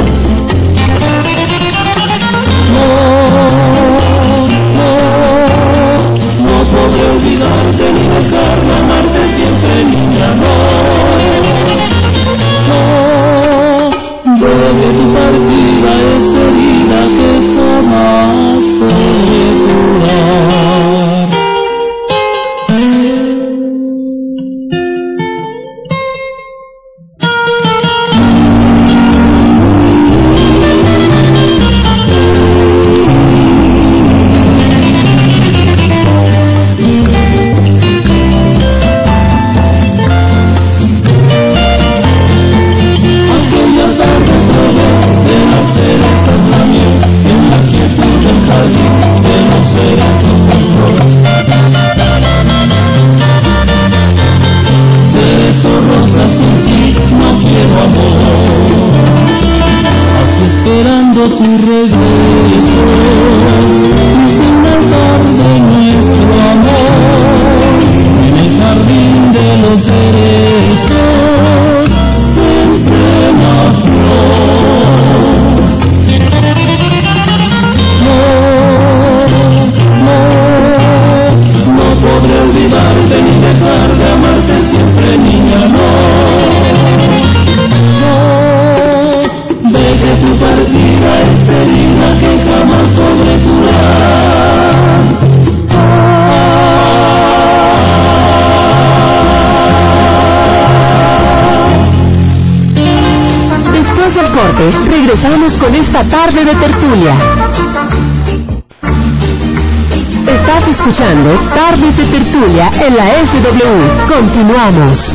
Continuamos.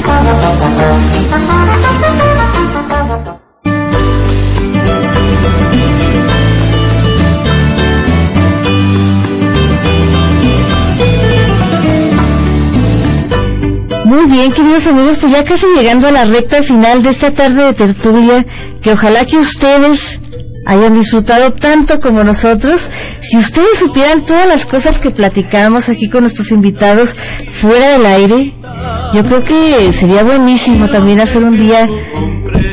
Muy bien, queridos amigos, pues ya casi llegando a la recta final de esta tarde de tertulia, que ojalá que ustedes hayan disfrutado tanto como nosotros. Si ustedes supieran todas las cosas que platicamos aquí con nuestros invitados fuera del aire, yo creo que sería buenísimo también hacer un día,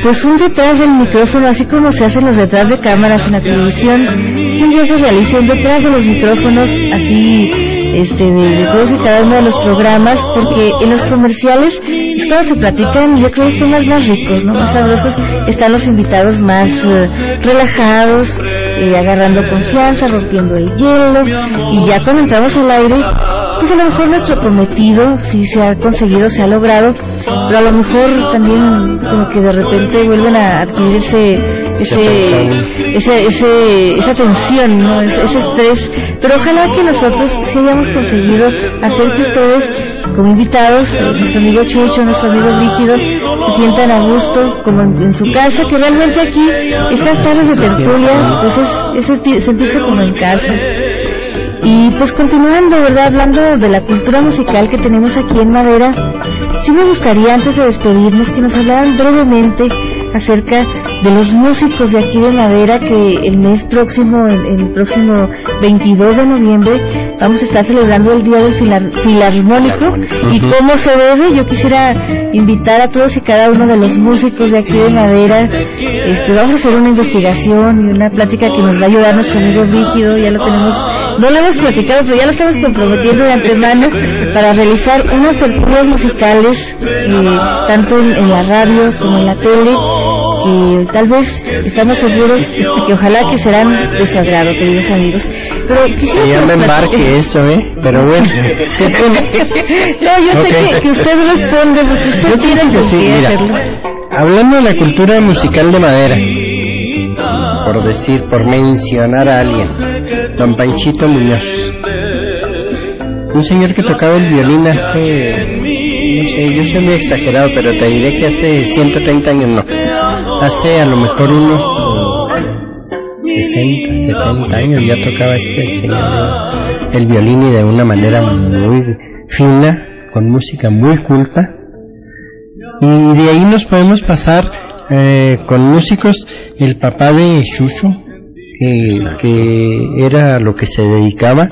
pues un detrás del micrófono, así como se hacen los detrás de cámaras en la televisión, que un día se realice un detrás de los micrófonos, así este, de, todos y cada uno de los programas, porque en los comerciales es cuando se platican, yo creo que son más, más ricos, ¿no? Más sabrosos, están los invitados más eh, relajados, agarrando confianza, rompiendo el hielo, y ya cuando entramos al aire, pues a lo mejor nuestro prometido, si se ha conseguido, se ha logrado, pero a lo mejor también como que de repente vuelven a adquirir ese ese, ese, esa tensión, ¿no? ese, estrés, pero ojalá que nosotros sí hayamos conseguido hacer que ustedes como invitados, eh, nuestro amigo Chucho, nuestro amigo Rígido, se sientan a gusto como en, su casa, que realmente aquí estas tardes de tertulia, pues es, es senti- sentirse como en casa. Y pues continuando, ¿verdad? Hablando de la cultura musical que tenemos aquí en Madera, sí me gustaría antes de despedirnos que nos hablaran brevemente acerca de los músicos de aquí de Madera que el mes próximo, el, el próximo 22 de noviembre, vamos a estar celebrando el Día del Filar- Filarmónico y cómo se debe. Yo quisiera invitar a todos y cada uno de los músicos de aquí de Madera. Este, vamos a hacer una investigación y una plática que nos va a ayudar nuestro amigo Rígido, ya lo tenemos no lo hemos platicado, pero ya lo estamos comprometiendo de antemano para realizar unas tertulias musicales, eh, tanto en, en la radio como en la tele, que tal vez estamos seguros que ojalá que serán de su agrado, queridos amigos. Pero quisiera llama platique- embarque eso, ¿eh? Pero bueno, ¿qué? No, yo sé que, que usted responde porque usted Yo tiene que sí, mira. hacerlo. Hablando de la cultura musical de madera, por decir, por mencionar a alguien, don Panchito Muñoz, un señor que tocaba el violín hace, no sé, yo soy muy exagerado, pero te diré que hace 130 años no, hace a lo mejor unos eh, 60, 70 años ya tocaba este señor el violín y de una manera muy fina, con música muy culta. Y de ahí nos podemos pasar eh, con músicos, el papá de Chucho, que, que era lo que se dedicaba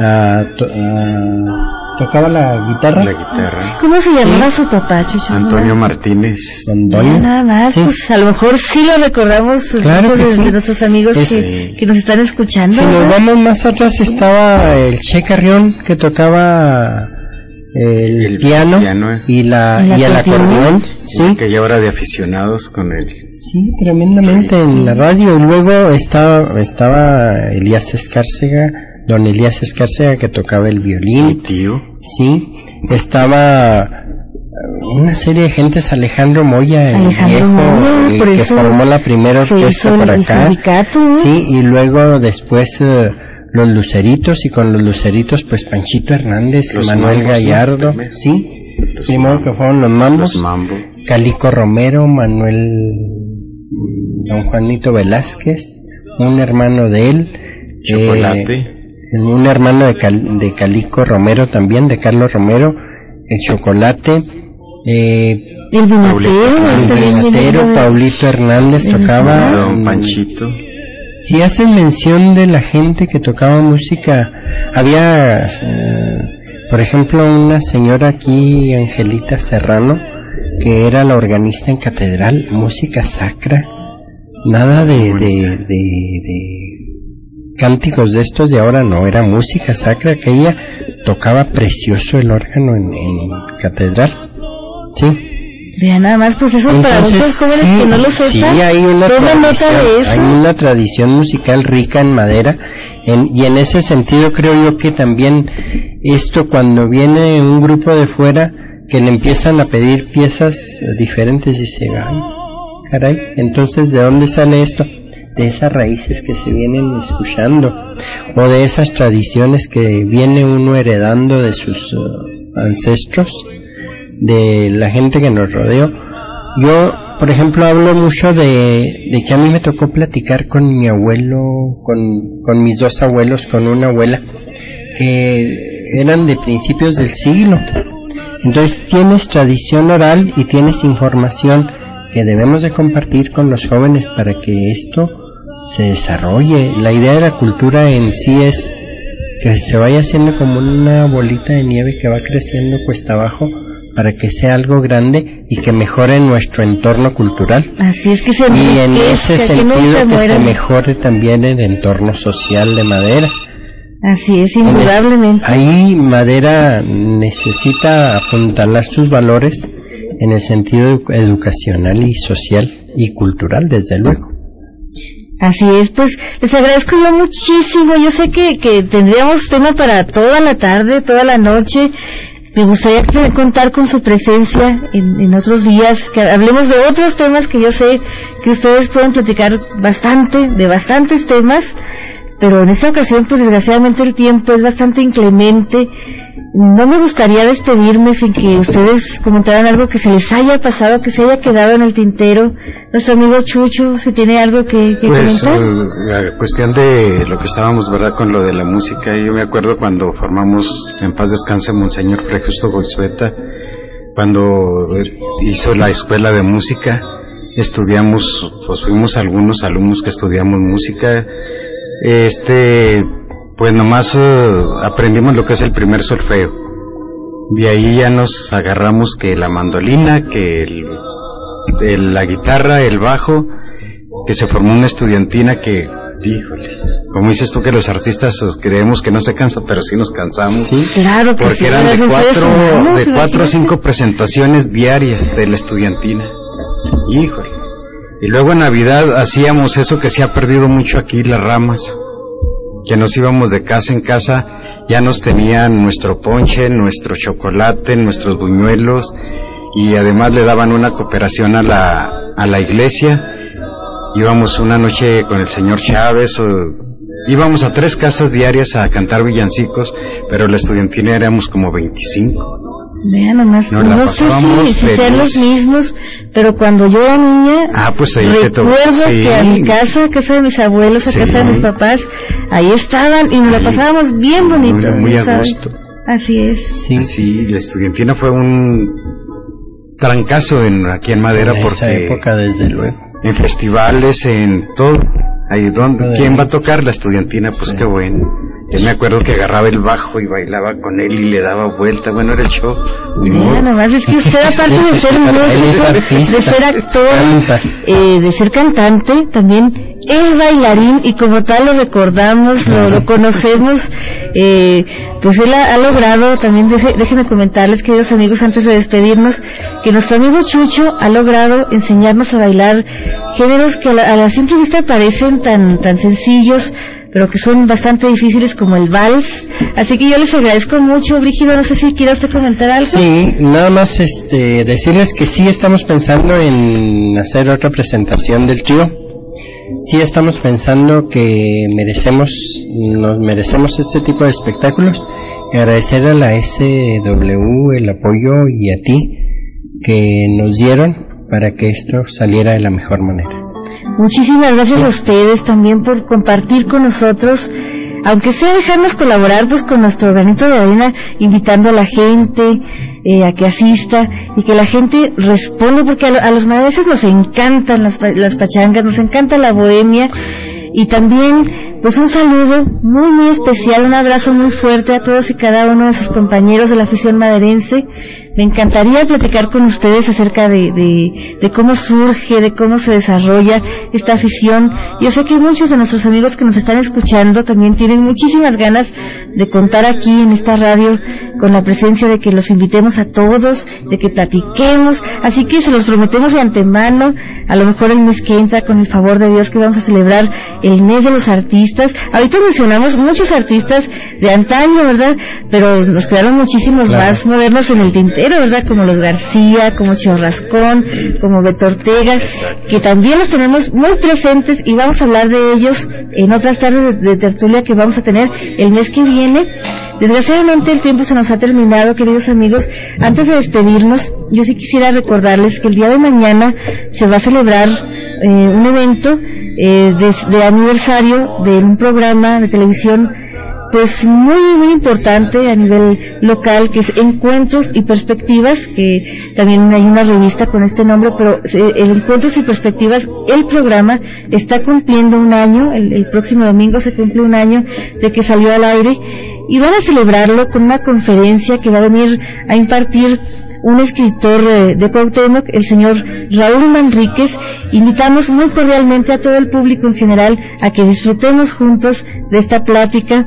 a, a- tocaba la guitarra. La guitarra. ¿Cómo se llamaba su papá, Chucho? Antonio Martínez. Doño. nada más, Sí. pues a lo mejor sí lo recordamos Claro muchos que de, sí. de nuestros amigos que, que nos están escuchando. Si nos ¿verdad? vamos más atrás estaba el Che Carrión que tocaba el, El piano, piano, eh. y la ¿El y el acordeón? sí, Que ya hora de aficionados con él. sí, tremendamente en la radio y luego estaba estaba Elías Escárcega, don Elías Escárcega que tocaba el Mi violín, tío. sí, estaba eh, una serie de gentes, Alejandro Moya, el Alejandro viejo, Moya, el por que eso formó la primera orquesta por el acá. Sí, y luego después eh, los Luceritos, y con los Luceritos, pues Panchito Hernández, Los Manuel. Gallardo, sí, Los primero Mambos. que fueron los Mambos, Los Mambo. Calico Romero, Manuel, don Juanito Velázquez, un hermano de él, Chocolate. eh, un hermano de, Cal- de Calico Romero también, de Carlos Romero, el Chocolate, eh, El vinatero, Paulito este Hernández. de tocaba, Don Panchito. si hacen mención de la gente que tocaba música, había, eh, por ejemplo, una señora aquí, Angelita Serrano, que era la organista en catedral, música sacra, nada de, de, de, de cánticos de estos de ahora, no, era música sacra, que ella tocaba precioso el órgano en, en catedral. Sí. Vean nada más, pues eso para muchos jóvenes sí, que no lo sí, sepan. hay una toma nota tradición, de eso. hay una tradición musical rica en madera en- y en ese sentido creo yo que también esto cuando viene un grupo de fuera que le empiezan a pedir piezas diferentes dice, ay, caray, entonces ¿de dónde sale esto? De esas raíces que se vienen escuchando o de esas tradiciones que viene uno heredando de sus eh, ancestros de la gente que nos rodeó. Yo, por ejemplo, hablo mucho de, de que a mí me tocó platicar con mi abuelo, con, con mis dos abuelos, con una abuela, que eran de principios del siglo. Entonces tienes tradición oral y tienes información que debemos de compartir con los jóvenes para que esto se desarrolle. La idea de la cultura en sí es que se vaya haciendo como una bolita de nieve que va creciendo cuesta abajo para que sea algo grande y que mejore nuestro entorno cultural. Así es que se Y en ese sentido que se mejore también el entorno social de madera. Así es- indudablemente. Ahí madera necesita apuntalar sus valores en el sentido edu- educacional y social y cultural, desde luego. Así es, pues les agradezco yo muchísimo. Yo sé que, que tendríamos tema para toda la tarde, toda la noche. Me gustaría contar con su presencia en, en otros días, que hablemos de otros temas que yo sé que ustedes pueden platicar bastante, de bastantes temas, pero en esta ocasión, pues desgraciadamente el tiempo es bastante inclemente. No me gustaría despedirme sin que ustedes comentaran algo que se les haya pasado, que se haya quedado en el tintero. Nuestro amigo Chucho, si tiene algo que, que Pues comentar. eh, la cuestión de lo que estábamos, ¿verdad? Con lo de la música, yo me acuerdo cuando formamos En paz descanse Monseñor Fray Justo cuando eh, hizo la escuela de música, estudiamos, pues fuimos algunos alumnos que estudiamos música, este, pues nomás eh, aprendimos lo que es el primer solfeo. De ahí ya nos agarramos que la mandolina, que el, el- la guitarra, el bajo, que se formó una estudiantina que, híjole, como dices tú que los artistas pues, creemos que no se cansa, pero sí nos cansamos. Sí. Claro que sí, Porque eran de cuatro, humanos, de cuatro o cinco presentaciones diarias de la estudiantina. Híjole. Y luego en Navidad hacíamos eso que se ha perdido mucho aquí, las ramas, que nos íbamos de casa en casa, ya nos tenían nuestro ponche, nuestro chocolate, nuestros buñuelos, y además le daban una cooperación a la, a la iglesia. Íbamos una noche con el señor Chávez, íbamos a tres casas diarias a cantar villancicos, pero la estudiantina éramos como 25. Vean nomás, Nos no sé si, si sean los mismos, pero cuando yo era niña, Ah, pues ahí se to- recuerdo sí. que a mi casa, a casa de mis abuelos, a Sí. casa de mis papás, ahí estaban y nos la pasábamos bien bonito. Muy, a gusto. Así es. Sí, Sí, la estudiantina fue un trancazo en, aquí en Madera en esa porque época, desde luego. en festivales, en todo. Ahí donde, ¿quién va a tocar la estudiantina? Pues Sí. qué bueno. Yo me acuerdo que agarraba el bajo y bailaba con él y le daba vuelta. Bueno, era el show. Vean nomás, es que usted aparte de ser músico, de ser actor, eh, de ser cantante, también es bailarín y como tal lo recordamos, lo, lo conocemos, eh, pues él ha, ha logrado, también deje- déjenme comentarles, queridos amigos, antes de despedirnos, que nuestro amigo Chucho ha logrado enseñarnos a bailar géneros que a la, a la simple vista parecen tan, tan sencillos, pero que son bastante difíciles como el vals. Así que yo les agradezco mucho, Brígido, no sé si quiera usted comentar algo. Sí, nada más este, decirles que sí estamos pensando en hacer otra presentación del trío. Sí estamos pensando que merecemos, nos merecemos este tipo de espectáculos. Y agradecer a la SW el apoyo y a ti que nos dieron para que esto saliera de la mejor manera. Muchísimas gracias a ustedes también por compartir con nosotros, aunque sea dejarnos colaborar pues con nuestro granito de arena, invitando a la gente eh, a que asista y que la gente responde, porque a, lo- a los maestros nos encantan las, las pachangas, nos encanta la bohemia y también pues un saludo muy muy especial, un abrazo muy fuerte a todos y cada uno de sus compañeros de la afición maderense. Me encantaría platicar con ustedes acerca de, de, de cómo surge, de cómo se desarrolla esta afición. Yo sé que muchos de nuestros amigos que nos están escuchando también tienen muchísimas ganas de contar aquí en esta radio con la presencia de que los invitemos a todos, de que platiquemos. Así que se los prometemos de antemano, a lo mejor el mes que entra, con el favor de Dios, que vamos a celebrar el mes de los artistas. Ahorita mencionamos muchos artistas de antaño, ¿verdad? Pero nos quedaron muchísimos Claro. más modernos en el tintero, ¿verdad? Como los García, como Chorrascón, como Beto Ortega, que también los tenemos muy presentes y vamos a hablar de ellos en otras tardes de, tertulia que vamos a tener el mes que viene. Desgraciadamente el tiempo se nos ha terminado, queridos amigos. Antes de despedirnos, yo sí quisiera recordarles que el día de mañana se va a celebrar eh, un evento eh, de aniversario de un programa de televisión pues muy muy importante a nivel local que es Encuentros y Perspectivas que también hay una revista con este nombre pero eh, Encuentros y Perspectivas el programa está cumpliendo un año el, el próximo domingo se cumple un año de que salió al aire y van a celebrarlo con una conferencia que va a venir a impartir un escritor eh, de Cuauhtémoc, el señor Raúl Manríquez. Invitamos muy cordialmente a todo el público en general a que disfrutemos juntos de esta plática,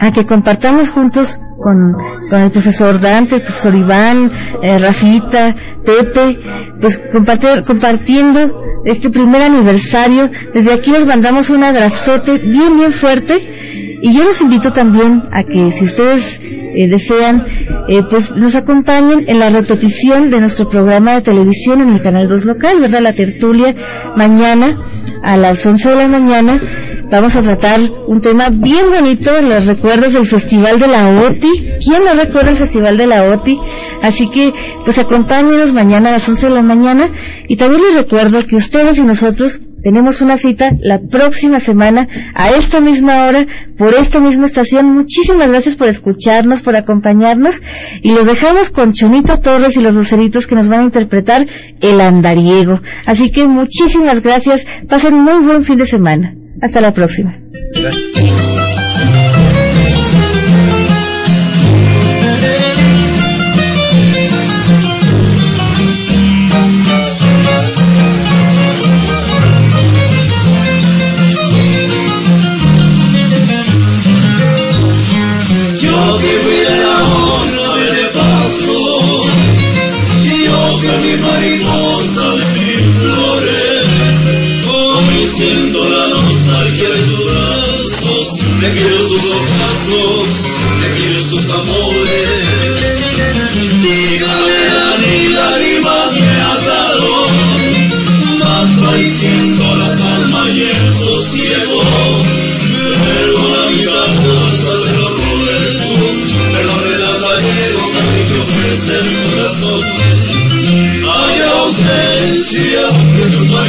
a que compartamos juntos con, con el profesor Dante, el profesor Iván, eh, Rafita, Pepe, pues compartir, compartiendo este primer aniversario. Desde aquí les mandamos un abrazote bien, bien fuerte. Y yo los invito también a que si ustedes eh, desean, eh, pues nos acompañen en la repetición de nuestro programa de televisión en el Canal 2 local, ¿verdad? La tertulia mañana a las 11 de la mañana. Vamos a tratar un tema bien bonito, los recuerdos del Festival de la OTI. ¿Quién no recuerda el Festival de la OTI? Así que, pues acompáñenos mañana a las 11 de la mañana. Y también les recuerdo que ustedes y nosotros tenemos una cita la próxima semana a esta misma hora por esta misma estación. Muchísimas gracias por escucharnos, por acompañarnos y los dejamos con Chonito Torres y los luceritos que nos van a interpretar el andariego. Así que muchísimas gracias. Pasen muy buen fin de semana. Hasta la próxima.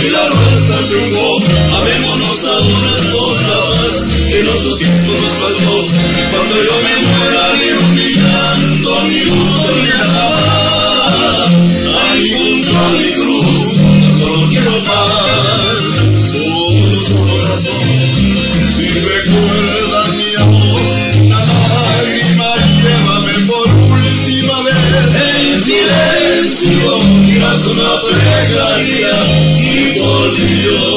kilo Hallelujah.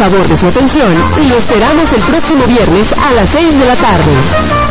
favor de su atención y lo esperamos el próximo viernes a las 6 de la tarde.